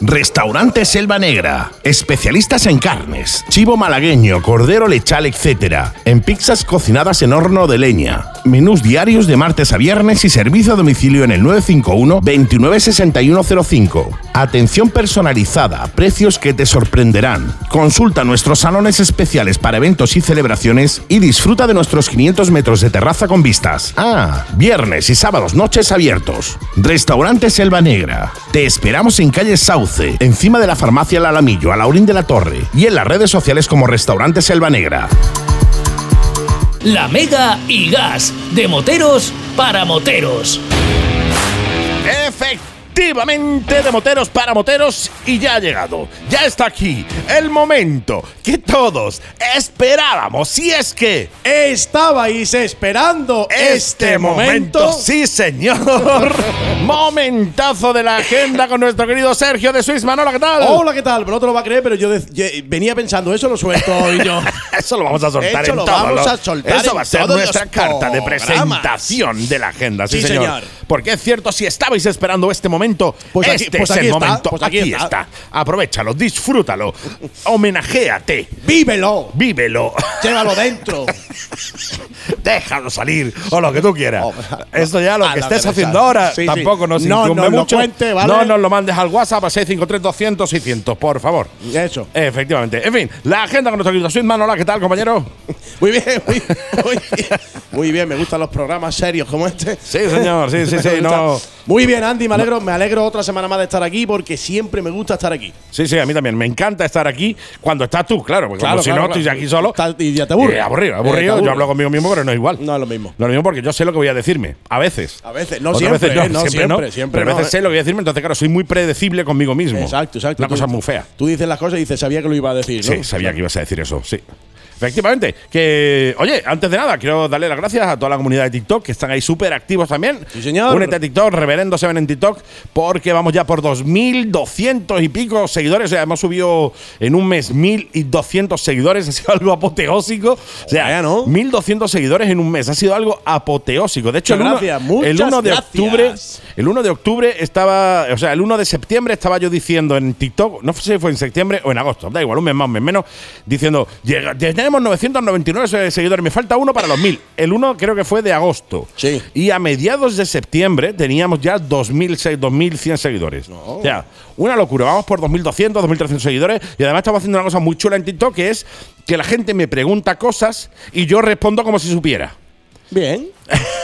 Restaurante Selva Negra. Especialistas en carnes, chivo malagueño, cordero lechal, etc. En pizzas cocinadas en horno de leña. Menús diarios de martes a viernes y servicio a domicilio en el 951-296105. Atención personalizada, precios que te sorprenderán. Consulta nuestros salones especiales para eventos y celebraciones y disfruta de nuestros 500 metros de terraza con vistas. Ah, viernes y sábados noches abiertos. Restaurante Selva Negra. Te esperamos en calle Sauce, encima de la farmacia El Alamillo, a Laurín de la Torre y en las redes sociales como Restaurante Selva Negra. La Mega y Gas, de moteros para moteros. Efectivamente, de moteros para moteros y ya ha llegado. Ya está aquí el momento que todos esperábamos. Si es que estabais esperando este momento. Sí, señor. *laughs* Momentazo de la agenda con nuestro querido Sergio de Swissman. Hola, ¿qué tal? Hola, ¿qué tal? No te lo va a creer, pero yo, yo venía pensando, eso lo suelto y yo. *laughs* Eso lo vamos a soltar Eso en lo todo, vamos ¿no? a soltar Eso va a ser nuestra carta de presentación de la agenda. Sí, Sí, señor. señor. porque es cierto, si estabais esperando este momento, Pues aquí- este pues es aquí el está, momento. pues aquí aquí está. está. Aprovechalo, disfrútalo, homenajéate, ¡Vívelo! vívelo, ¡Llévalo dentro! *laughs* déjalo salir, o lo que tú quieras. Oh, Esto ya lo que estés derecha. haciendo ahora Sí, sí. tampoco nos No incumbe lo mucho. cuente, ¿vale? No nos lo mandes al WhatsApp a 653 200 600, por favor. Eso. Efectivamente. En fin, la agenda con nuestro querido Switman. Hola, ¿qué tal, compañero? *laughs* Muy bien, muy, muy bien. Muy bien, me gustan los programas serios como este. Sí, señor, sí, sí, sí, *laughs* no. Muy bien, Andy, me alegro, me alegro otra semana más de estar aquí porque siempre me gusta estar aquí. Sí, sí, a mí también. Me encanta estar aquí cuando estás tú, claro. Porque Claro, como si claro, no, estoy claro. aquí solo. Está- y ya te aburre. Eh, aburrido, Eh, aburrido. Yo hablo conmigo mismo, pero no es igual. No es lo mismo. No es lo mismo porque yo sé lo que voy a decirme. A veces. A veces, no Otras siempre, veces eh, no, siempre, no. siempre Pero a veces eh. sé lo que voy a decirme, entonces, claro, soy muy predecible conmigo mismo. Exacto, exacto. Una Tú- cosa muy fea. Tú dices las cosas y dices, sabía que lo iba a decir, ¿no? Sí, sabía que ibas a decir eso, sí. Efectivamente, que, oye, antes de nada, quiero darle las gracias a toda la comunidad de TikTok, que están ahí súper activos también. Sí, señor. Únete a TikTok, Reverendo Seven en TikTok, porque vamos ya por 2.200 y pico seguidores. O sea, hemos subido en un mes 1.200 seguidores, *laughs* ha sido algo apoteósico. O sea, Vaya, ¿no? 1.200 seguidores en un mes, ha sido algo apoteósico. De hecho, el Muchas 1, gracias, muchas el 1 de gracias. octubre el 1 de octubre estaba, o sea, el 1 de septiembre estaba yo diciendo en TikTok, no sé si fue en septiembre o en agosto, da igual, un mes más, un mes menos, diciendo, "Llega- ya tenemos 999 seguidores, me falta uno para los 1000. El 1 creo que fue de agosto. Sí. Y a mediados de septiembre teníamos ya 2000, se- 2100 seguidores. O sea, una locura, vamos por 2200, 2300 seguidores y además estamos haciendo una cosa muy chula en TikTok que es que la gente me pregunta cosas y yo respondo como si supiera. Bien. *laughs*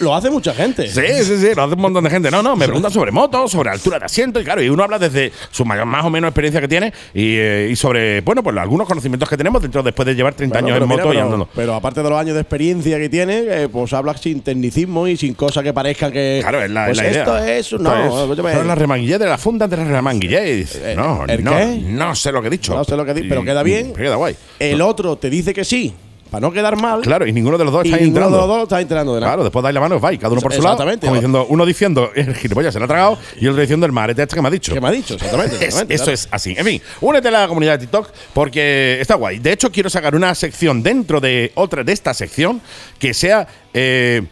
Lo hace mucha gente. Sí, sí, sí, lo hace un montón de gente. No, no, me preguntan sobre motos, sobre altura de asiento y claro, y uno habla desde su ma- más o menos experiencia que tiene y, eh, y sobre, bueno, pues algunos conocimientos que tenemos dentro después de llevar 30 Bueno, años en pero moto mira, y pero- andando. Pero aparte de los años de experiencia que tiene, eh, pues hablas sin tecnicismo y sin cosas que parezcan que. Claro, es la, pues es la idea. Esto es. No, Esto es- escúchame. esto es la remanguillé de la funda de la remanguillé. Y dice, Eh, No, ¿el no, qué? no sé lo que he dicho. No sé lo que di- Y- pero queda bien. Queda guay. El otro te dice que sí, para no quedar mal. Claro, y ninguno de los dos está ninguno de entrando. los dos está enterando de nada. Claro, después dais la mano, vais, cada uno por su lado. Exactamente. Como diciendo, uno diciendo, *laughs* el gilipollas se lo ha tragado, y otro diciendo, el marete este que me ha dicho. ¿Qué me ha dicho? Exactamente. *laughs* Exactamente, eso claro. es así. En fin, únete a la comunidad de TikTok porque está guay. De hecho, quiero sacar una sección dentro de otra de esta sección que sea eh,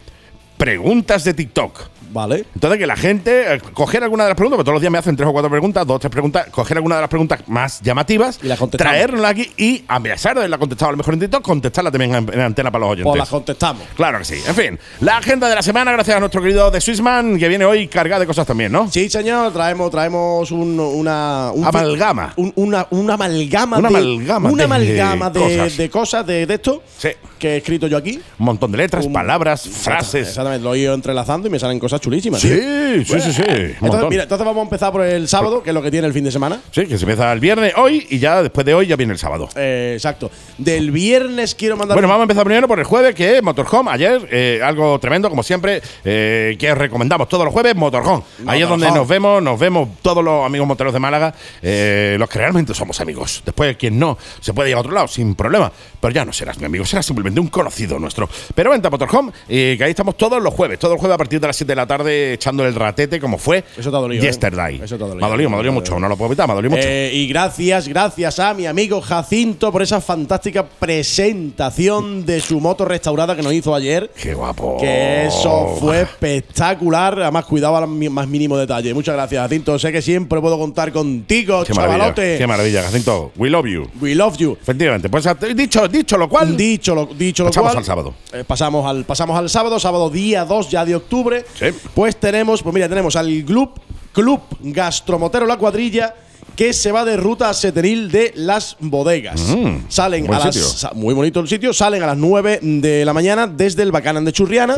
preguntas de TikTok. Vale. Entonces, que la gente eh, coger alguna de las preguntas, porque todos los días me hacen tres o cuatro preguntas, dos o tres preguntas, coger alguna de las preguntas más llamativas, Y aquí y, a pesar de haberla contestado a lo mejor en TikTok, contestarla también en, en antena para los oyentes. Pues las contestamos. Claro que sí. En fin, la agenda de la semana, gracias a nuestro querido The Swissman, que viene hoy cargada de cosas también, ¿no? Sí, señor, traemos, traemos un, una. un- Amalgama. un- una, una amalgama. Una de, amalgama Una de amalgama de cosas. de cosas de, de esto Sí. que he escrito yo aquí. Un montón de letras, palabras, frases. Exactamente, lo he ido entrelazando y me salen cosas chulísimas. Sí, sí, sí, sí. Un Entonces, mira, entonces vamos a empezar por el sábado, que es lo que tiene el fin de semana. Sí, que se empieza el viernes hoy y ya después de hoy ya viene el sábado. Eh, exacto. Del viernes quiero mandar. Bueno, vamos a empezar primero por el jueves, que es Motorhome. Ayer, eh, algo tremendo, como siempre, eh, que recomendamos todos los jueves, Motorhome. Ahí es donde Motorhome. nos vemos, nos vemos todos los amigos moteros de Málaga, eh, los que realmente somos amigos. Después, quien no, se puede ir a otro lado sin problema. Pero ya no serás mi amigo, serás simplemente un conocido nuestro. Pero vente a Motorhome, eh, que ahí estamos todos los jueves, todos los jueves a partir de las 7 de la tarde echando el ratete, como fue Eso te ha dolido, ¿eh? Yesterday. Eso te ha dolido. Me ha dolido, me ha dolido mucho, no lo puedo evitar, me ha dolido mucho. Eh, y gracias, gracias a mi amigo Jacinto por esa fantástica presentación de su moto restaurada que nos hizo ayer. Qué guapo. Que eso fue espectacular. Además, cuidado al más mínimo detalle. Muchas gracias, Jacinto. Sé que siempre puedo contar contigo, Qué maravilla, chavalote. qué maravilla, Jacinto. We love you. We love you. Efectivamente, pues dicho, dicho lo cual, Dicho lo, dicho lo Pasamos cual, al sábado. eh, pasamos, al, pasamos al sábado, sábado día 2 ya de octubre. Sí. Pues tenemos, pues mira, tenemos al Club, Club Gastromotero La Cuadrilla que se va de ruta a Setenil de las bodegas. Mm, salen a las, sitio. muy bonito el sitio, salen a las 9 de la mañana desde el Bacanan de Churriana.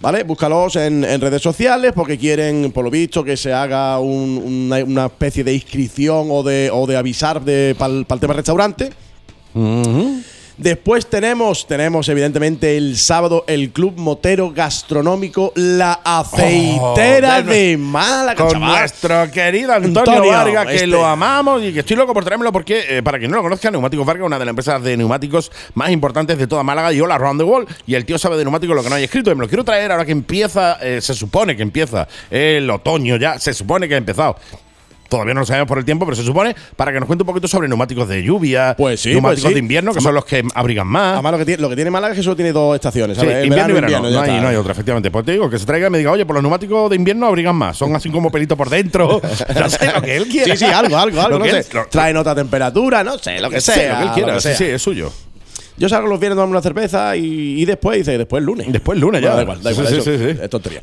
¿Vale? Búscalos en, en redes sociales porque quieren, por lo visto, que se haga un- una, una especie de inscripción o de, o de avisar para el tema restaurante. Después tenemos, tenemos evidentemente el sábado el Club Motero Gastronómico La Aceitera Oh, de Málaga, con chaval. nuestro querido Antonio, Antonio, Vargas, que este. lo amamos y que estoy loco por traérmelo porque, eh, para quien no lo conozca, Neumáticos Vargas, una de las empresas de neumáticos más importantes de toda Málaga y All Around the World. Y el tío sabe de neumáticos lo que no hay escrito. Y me lo quiero traer ahora que empieza, eh, se supone que empieza el otoño ya, se supone que ha empezado. Todavía no lo sabemos por el tiempo, pero se supone para que nos cuente un poquito sobre neumáticos de lluvia, Pues sí, neumáticos pues sí. de invierno, que son los que abrigan más. Además, lo que tiene, lo que tiene Málaga es que solo tiene dos estaciones. Sí, ¿sabes? invierno y verano. no, hay, no hay otra, efectivamente. Pues te digo que se traiga y me diga, oye, por los neumáticos de invierno abrigan más. Son así como pelito por dentro. *laughs* no sé lo que él quiera. Sí, sí, algo, algo, algo. No sé. Traen otra temperatura, no sé, lo que Sí, sea. lo que él quiera. Sí, sí, es suyo. Yo salgo los viernes a tomarme una cerveza y, y después dice, después el lunes. Después el lunes ya. Da igual, da igual, sí, eso sí, sí. Es tontería.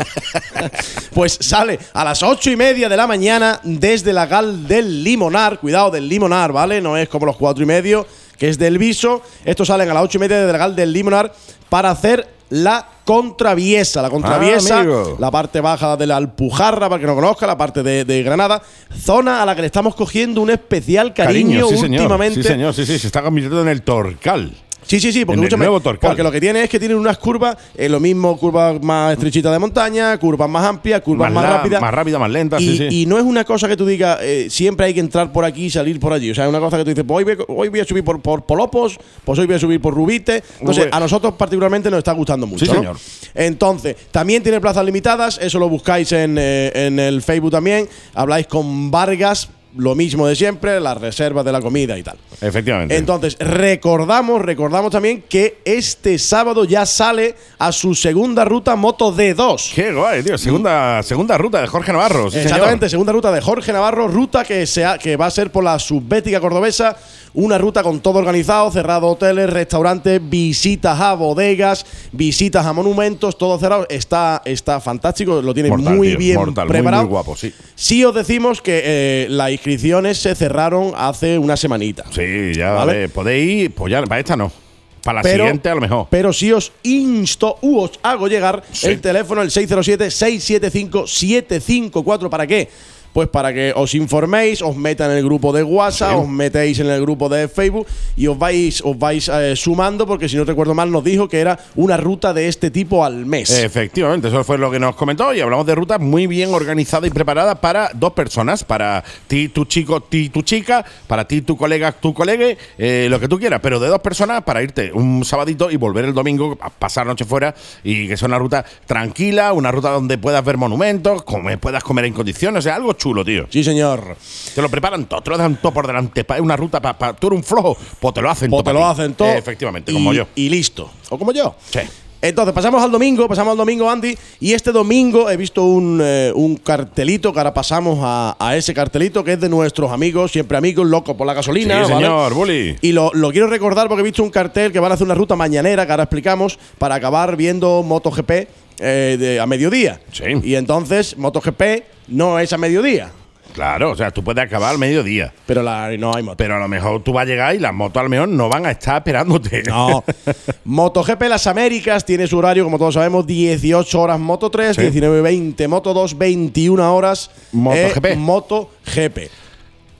*laughs* pues sale a las ocho y media de la mañana desde la gal del Limonar. Cuidado, del Limonar, ¿vale? No es como los cuatro y medio, que es del Viso. Estos salen a las ocho y media desde la gal del Limonar para hacer la contraviesa. La contraviesa, Ah, amigo. la parte baja de la Alpujarra, para que no conozca, la parte de, de Granada. Zona a la que le estamos cogiendo un especial cariño, sí, señor. últimamente. Sí, señor, sí, sí. Se está convirtiendo en el Torcal. Sí, sí, sí, porque, En el nuevo porque lo que tiene es que tienen unas curvas, eh, lo mismo, curvas más estrechitas de montaña, curvas más amplias, curvas más, rápidas. Más rápida, más lenta, y, sí, sí. y no es una cosa que tú digas, eh, siempre hay que entrar por aquí y salir por allí. O sea, es una cosa que tú dices, pues hoy, voy- hoy voy a subir por, por Polopos, pues hoy voy a subir por Rubite. Pues- a nosotros particularmente nos está gustando mucho. Sí, ¿no? señor. Entonces, también tiene plazas limitadas, eso lo buscáis en, eh, en el Facebook también. Habláis con Vargas, lo mismo de siempre, las reservas de la comida y tal. Efectivamente. Entonces, recordamos, recordamos también que este sábado ya sale a su segunda ruta Moto D2. Qué guay, tío. Segunda, segunda ruta de Jorge Navarro. sí, señor. Exactamente, segunda ruta de Jorge Navarro, ruta que, sea, que va a ser por la subbética cordobesa, una ruta con todo organizado, cerrado hoteles, restaurantes, visitas a bodegas, visitas a monumentos, todo cerrado. Está, está fantástico, lo tiene Mortal, muy tío, bien mortal, preparado. muy guapo, sí. Sí os decimos que eh, las inscripciones se cerraron hace una semanita. Sí, ya ¿Vale? vale. podéis ir, pues ya, para esta no. Para la Pero- siguiente a lo mejor. Pero si os insto u os hago llegar Sí. el teléfono, el 607-675-754. ¿Para qué? Pues para que os informéis, os metan en el grupo de WhatsApp, Sí. os metéis en el grupo de Facebook y os vais, os vais eh, sumando, porque si no recuerdo mal, nos dijo que era una ruta de este tipo al mes. Efectivamente, eso fue lo que nos comentó y hablamos de rutas muy bien organizadas y preparadas para dos personas, para ti, tu chico, ti, tu chica, para ti, tu colega, tu colega, eh, lo que tú quieras, pero de dos personas para irte un sabadito y volver el domingo, a pasar noche fuera y que sea una ruta tranquila, una ruta donde puedas ver monumentos, puedas comer en condiciones, o sea, algo chulo, tío. Sí, señor. Te lo preparan todo, te lo dejan todo por delante, para una ruta, para, tú eres un flojo, pues te lo hacen Pues todo. te pa' lo hacen todo. Efectivamente, y- como yo. Y listo. O como yo. Sí. Entonces, pasamos al domingo, pasamos al domingo, Andy. Y este domingo he visto un, eh, un cartelito que ahora pasamos a, a ese cartelito que es de nuestros amigos, siempre amigos, locos por la gasolina. Sí, ¿vale? señor, Bully. Y lo, lo quiero recordar porque he visto un cartel que van a hacer una ruta mañanera que ahora explicamos para acabar viendo MotoGP eh, de- a mediodía. Sí. Y entonces, MotoGP no es a mediodía, Claro, o sea, tú puedes acabar al mediodía. pero la, no hay moto. Pero a lo mejor tú vas a llegar y las motos a lo mejor no van a estar esperándote. No. *laughs* MotoGP Las Américas tiene su horario, como todos sabemos, 18 horas Moto 3, Sí. 19-20 Moto 2, 21 horas MotoGP. eh, MotoGP.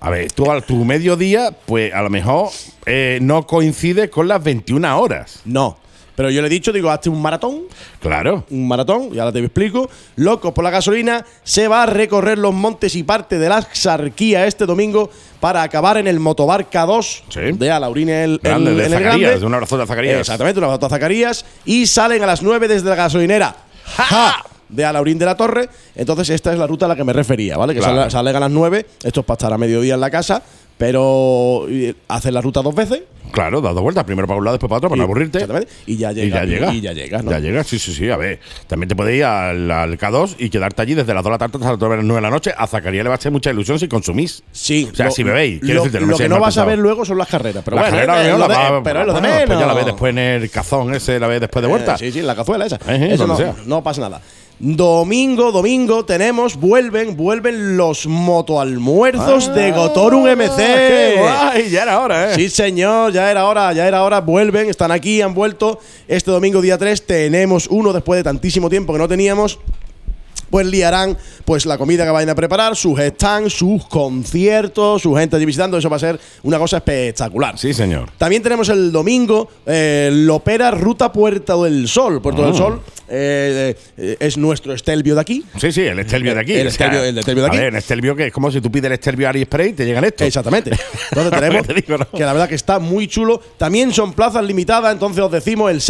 A ver, tú a tu mediodía, pues a lo mejor eh, no coincide con las 21 horas. No. Pero yo le he dicho, digo, hazte un maratón, Claro. un maratón, y ahora te explico. Locos por la gasolina, se va a recorrer los montes y parte de la Axarquía este domingo para acabar en el Motobar K2 Sí. de Alaurín en el, Grande, en- de el Zacarías, grande. de un abrazo de Zacarías. Exactamente, un abrazo a Zacarías. Y salen a las 9 desde la gasolinera. ¡Ja! De Alaurín de la Torre. Entonces, esta es la ruta a la que me refería, ¿vale? Que Claro. sale- salen a las 9. Esto es para estar a mediodía en la casa. Pero eh, hacen la ruta dos veces. Claro, dado vueltas, primero para un lado, después para otro, para Y- no aburrirte. y ya Y llega, ya llega. y ya llega, ¿no? Ya llega, sí, sí, sí. A ver, también te puedes ir al, al K2 y quedarte allí desde las 2 de la tarde hasta las 9 de la noche. A Zacarías le va a hacer mucha ilusión si consumís. Sí. O sea, lo- si bebéis, quiero lo, decirte, no lo que no vas a ver luego son las carreras. Pero la bueno, carrera es no lo la de- va- pero es lo de bueno, menos. pues ya la ves después en el cazón ese, la ves después de vuelta. Eh, sí, sí, en la cazuela esa. Eh, Eso no pasa nada. Domingo, domingo, tenemos, vuelven, vuelven los motoalmuerzos de Gotorum MC. Ah, ¡Qué guay! Ya era hora, ¿eh? Sí, señor, ya era hora, ya era hora, vuelven, están aquí, han vuelto. Este domingo día 3 tenemos uno después de tantísimo tiempo que no teníamos. Pues liarán pues la comida que vayan a preparar, sus stands, sus conciertos, su gente allí visitando, eso va a ser una cosa espectacular. Sí, señor. También tenemos el domingo eh, Lopera Ruta Puerta del Sol. Puerto del Ah. Sol eh, eh, es nuestro Estelvio de aquí. Sí, sí, el Estelvio de aquí. El O sea, Estelvio- el Estelvio de aquí. A ver, el Estelvio que es como si tú pides el Estelvio AliExpress y te llegan estos. Exactamente. *laughs* Entonces tenemos Te digo, ¿no? que la verdad que está muy chulo. También son plazas limitadas, entonces os decimos el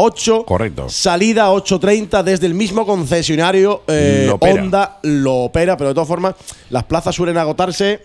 8. Correcto. Salida 8.30 desde el mismo concesionario eh, Lo. Honda lo opera, pero de todas formas las plazas suelen agotarse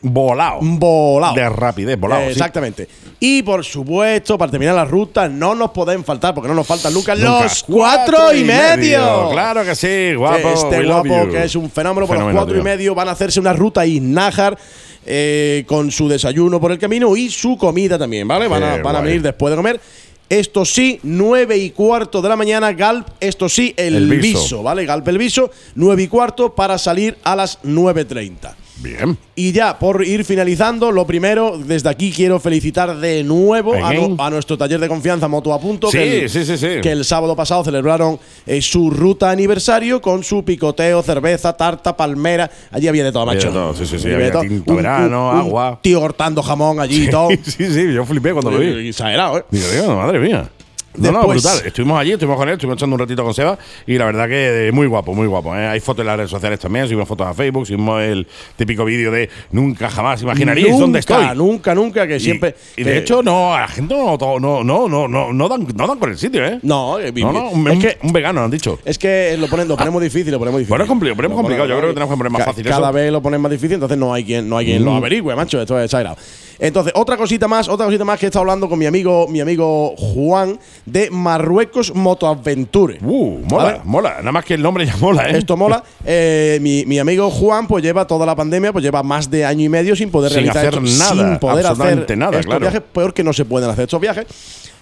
Volado. volado. De rapidez, volado. Eh, sí. Exactamente. Y por supuesto, para terminar la ruta, no nos pueden faltar, porque no nos faltan Nunca. los cuatro y medio. Claro que sí, guapo. Este guapo que es un fenómeno por los Fenómeno, cuatro y medio van a hacerse una ruta Iznájar eh, con su desayuno por el camino y su comida también, ¿vale? Van a, van a venir después de comer. Esto sí, 9 y cuarto de la mañana, Galp, esto sí, el, El viso. viso, ¿vale? Galp el viso, 9 y cuarto para salir a las 9.30. Bien. Y ya, por ir finalizando, lo primero, desde aquí quiero felicitar de nuevo a, Again. no- a nuestro taller de confianza Moto a Punto, Sí, que, el, sí, sí, que el sábado pasado celebraron eh, su ruta aniversario con su picoteo, cerveza, tarta, palmera. Allí había de todo, Había macho. todo, sí, sí, sí, había todo. tinto verano, agua. tío cortando jamón allí y todo. *laughs* Sí, sí, yo flipé cuando lo vi. Exagerado, ¿eh? Digo, Dios, madre mía. No, no, brutal. Estuvimos allí, estuvimos con él, estuvimos echando un ratito con Seba y la verdad que eh, muy guapo, muy guapo. ¿eh? Hay fotos en las redes sociales también, subimos fotos a Facebook, subimos el típico vídeo de nunca jamás imaginaríais nunca, dónde estoy. Nunca, nunca, que siempre. Y, de hecho, no, a la gente no, no, no, no, no, no, dan, no dan con el sitio, ¿eh? No, eh, No, no, un, es que un vegano, han dicho. Es que lo, ponen, lo ponemos difícil, lo ponemos difícil. Bueno, es compli- ponemos Lo complicado, yo ponemos- creo que tenemos que poner más fácil Cada eso. vez lo ponen más difícil, entonces no hay quien, no hay quien lo Mm. averigüe, macho. Esto es exagerado. Entonces, otra cosita más, otra cosita más que he estado hablando con mi amigo, mi amigo Juan de Marruecos Motoadventure. Uh, mola, mola. Nada más que el nombre ya mola, ¿eh? Esto mola. *laughs* Eh, mi, mi amigo Juan, pues lleva toda la pandemia, pues lleva más de año y medio sin poder Sin realizar hacer esto, nada, sin poder absolutamente hacer nada, estos claro. viajes, peor que no se pueden hacer estos viajes.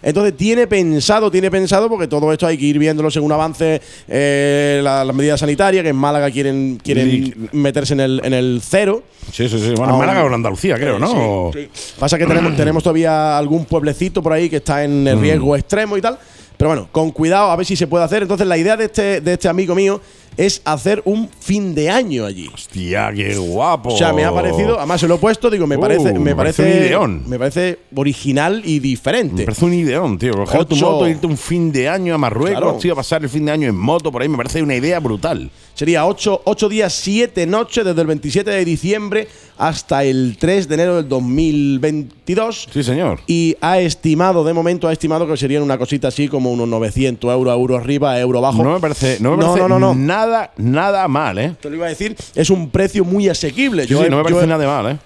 Entonces tiene pensado, tiene pensado, porque todo esto hay que ir viéndolo según avance eh, la- las medidas sanitarias, que en Málaga quieren, quieren meterse en el, en el cero. Sí, sí, sí. Bueno, en Málaga o en Andalucía, creo, ¿no? Sí, sí. Pasa que tenemos, tenemos todavía algún pueblecito por ahí que está en Mm. el riesgo extremo y tal. Pero bueno, con cuidado, a ver si se puede hacer. Entonces, la idea de este, de este amigo mío es hacer un fin de año allí. Hostia, qué guapo. O sea, me ha parecido, además se lo he puesto, digo, me Uh, parece, me me parece parece, un ideón. me parece original y diferente. Me parece un ideón, tío. Coger tu moto, irte un fin de año a Marruecos, Claro. tío, a pasar el fin de año en moto por ahí, me parece una idea brutal. Sería 8, días, 7 noches, desde el 27 de diciembre hasta el 3 de enero del 2022. Sí, señor. Y ha estimado, de momento, ha estimado que serían una cosita así como unos 900 euros, euro arriba, euro abajo. No me parece, no me No, parece no, no, no. Nada, nada mal, ¿eh? Te lo iba a decir, es un precio muy asequible. Sí, Yo sí, no me yo parece he- nada mal, ¿eh?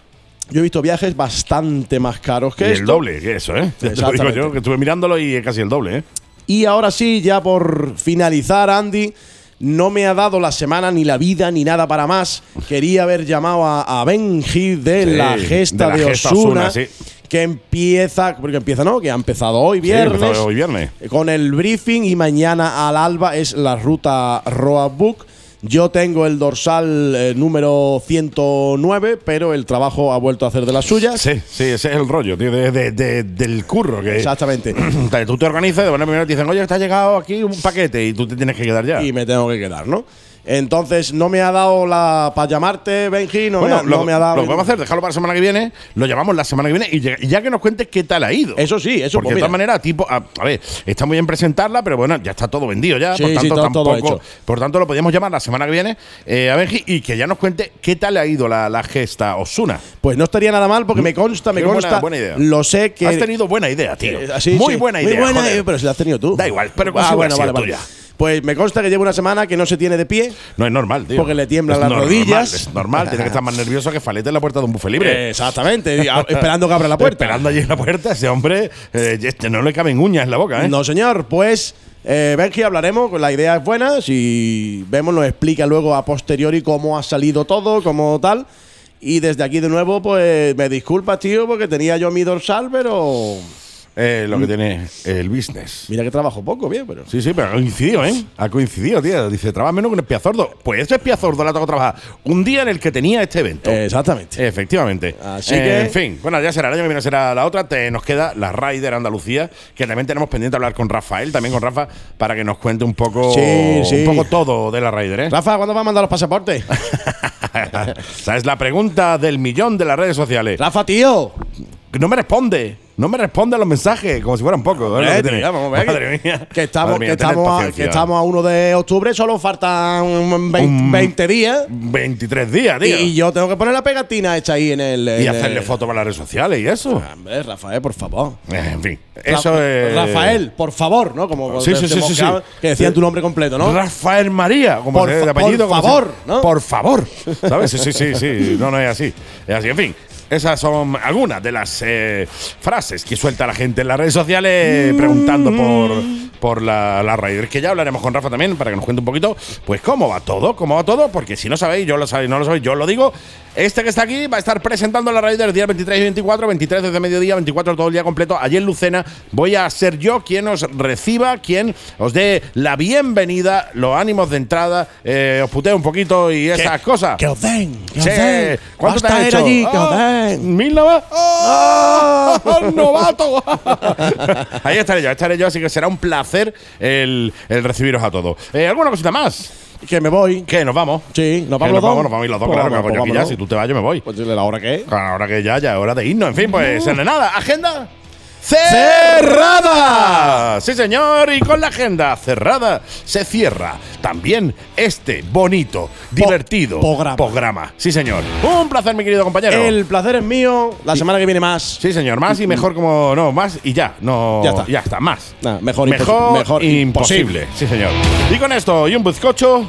Yo he visto viajes bastante más caros que Y esto. el doble que eso, ¿eh? Te lo digo yo, que estuve mirándolo y es casi el doble, ¿eh? Y ahora sí, ya por finalizar, Andy, no me ha dado la semana ni la vida ni nada para más. Quería haber llamado a, a Benji de Sí, la gesta de la Osuna, sí. que empieza, porque empieza, ¿no? Que ha empezado hoy Sí, viernes. empezó hoy viernes. Con el briefing y mañana al alba es la ruta Roadbook. Yo tengo el dorsal eh, número 109, pero el trabajo ha vuelto a hacer de las suyas. Sí, sí, ese es el rollo, tío, de- de- de- del curro. Que Exactamente. *clears throat* tú te organizas y de buena primera te dicen, oye, te ha llegado aquí un paquete y tú te tienes que quedar ya. y me tengo que quedar, ¿no? Entonces, no me ha dado la. Para llamarte, Benji, no, bueno, me, ha, lo, no me ha dado. lo a hacer, dejarlo para la semana que viene, lo llamamos la semana que viene y ya, que nos cuentes qué tal ha ido. Eso sí, eso Porque pues de todas maneras, tipo, a, a ver, está muy bien presentarla, pero bueno, ya está todo vendido ya. Sí, por tanto, tampoco. Por tanto, lo podíamos llamar la semana que viene eh, a Benji y que ya nos cuente qué tal ha ido la, la gesta Osuna. Pues no estaría nada mal porque me consta, me buena- consta. buena idea. Lo sé que. Has tenido buena idea, tío. Eh, así, muy sí. buena idea. Muy buena, eh, pero si la has tenido tú. Da igual, pero ah, bueno, vale, vale. tuya. Pues me consta que lleva una semana que no se tiene de pie. No es normal, tío. Porque le tiemblan Es las rodillas. Es normal, tiene que estar más nervioso que Falete en la puerta de un buffet libre. Exactamente. *laughs* esperando que abra la puerta. Esperando allí en la puerta, ese hombre eh, este no le caben uñas en la boca, ¿eh? No, señor. Pues, eh, Benji, hablaremos. La idea es buena. Si vemos, nos explica luego a posteriori cómo ha salido todo, cómo tal. Y desde aquí de nuevo, pues me disculpas, tío, porque tenía yo mi dorsal, pero. Eh, lo que tiene el business. Mira que trabajo poco, bien, pero. Sí, sí, pero ha coincidido, ¿eh? Ha coincidido, tío. Dice, trabaja menos que un espiazordo. Pues ese espiazordo le ha tocado trabajar un día en el que tenía este evento. Exactamente. Efectivamente. Así Eh, que- En fin, bueno, ya será el año que viene será la otra. Te, nos queda la Raider Andalucía, que también tenemos pendiente hablar con Rafael, también con Rafa, para que nos cuente un poco, Sí, sí. un poco todo de la Raider, ¿eh? Rafa, ¿cuándo va a mandar los pasaportes? *laughs* Esa es la pregunta del millón de las redes sociales. Rafa, tío. No me responde. No me responde a los mensajes como si fueran pocos. ¿eh? Ver Madre mía. *laughs* Que estamos, Madre mía, que, estamos a, que estamos a 1 de octubre, solo faltan 20, Un- 20 días. 23 días, tío. Y yo tengo que poner la pegatina hecha ahí en el. Y hacerle el- fotos para las redes sociales y eso. Hombre, Rafael, por favor. Eh, En fin, Ra- eso es. Rafael, por favor, ¿no? Como Sí, sí, sí. Que decían tu nombre completo, ¿no? Rafael María, como Por de apellido. por favor, ¿no? Por favor. ¿Sabes? Sí, sí, sí, sí. No, no es así. Es así. En fin. Esas son algunas de las eh, frases que suelta la gente en las redes sociales preguntando por, por la, la Raider. Que ya hablaremos con Rafa también para que nos cuente un poquito, pues cómo va todo, cómo va todo, porque si no sabéis, yo lo sabéis, no lo sabéis, yo lo digo. Este que está aquí va a estar presentando la Raider día 23 y 24, 23 desde mediodía, 24 todo el día completo. Allí en Lucena voy a ser yo quien os reciba, quien os dé la bienvenida, los ánimos de entrada, eh, os puteo un poquito y esas cosas. Que os den. Que os Sí. den. ¿Cuánto te Basta has ir hecho? allí, que os Ah, den. ¿Mil nada más? ¡Ah! *laughs* ¡Novato! *laughs* Ahí estaré yo, estaré yo, así que será un placer el, el recibiros a todos. Eh, ¿Alguna cosita más? Que me voy. ¿Qué? ¿Nos vamos? Sí, nos Que vamos dos. vamos, nos vamos a ir los dos, Pues claro, vamos, que hago yo pues aquí ya. Si tú te vas, yo me voy. Pues dile la hora que es. Ahora que ya, ya es hora de irnos. En fin, pues Uh. nada. ¿Agenda? ¡Cerrada! Sí, señor, y con la agenda cerrada se cierra también este bonito, divertido programa. Sí, señor. Un placer, mi querido compañero. El placer es mío. La semana que viene más. Sí, señor, más y mejor como no, más y ya, no Ya está. ya está, más. Nah, mejor mejor, impos- mejor imposible. imposible. Sí, señor. Y con esto y un bizcocho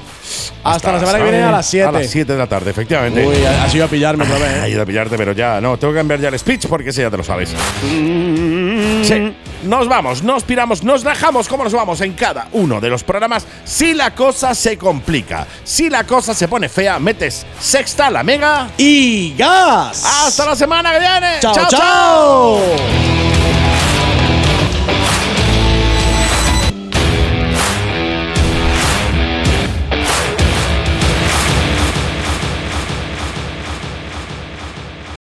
Hasta la semana que viene a las 7. A las 7 de la tarde, efectivamente. Uy, ha ha sido a pillarme otra vez. *laughs* ¿eh? Ha ido a pillarte, pero ya no, tengo que cambiar ya el speech porque ese ya te lo sabes. Sí, nos vamos, nos piramos, nos dejamos como nos vamos en cada uno de los programas. Si la cosa se complica, si la cosa se pone fea, metes sexta, la mega y gas. Hasta la semana que viene. Chao, chao. chao.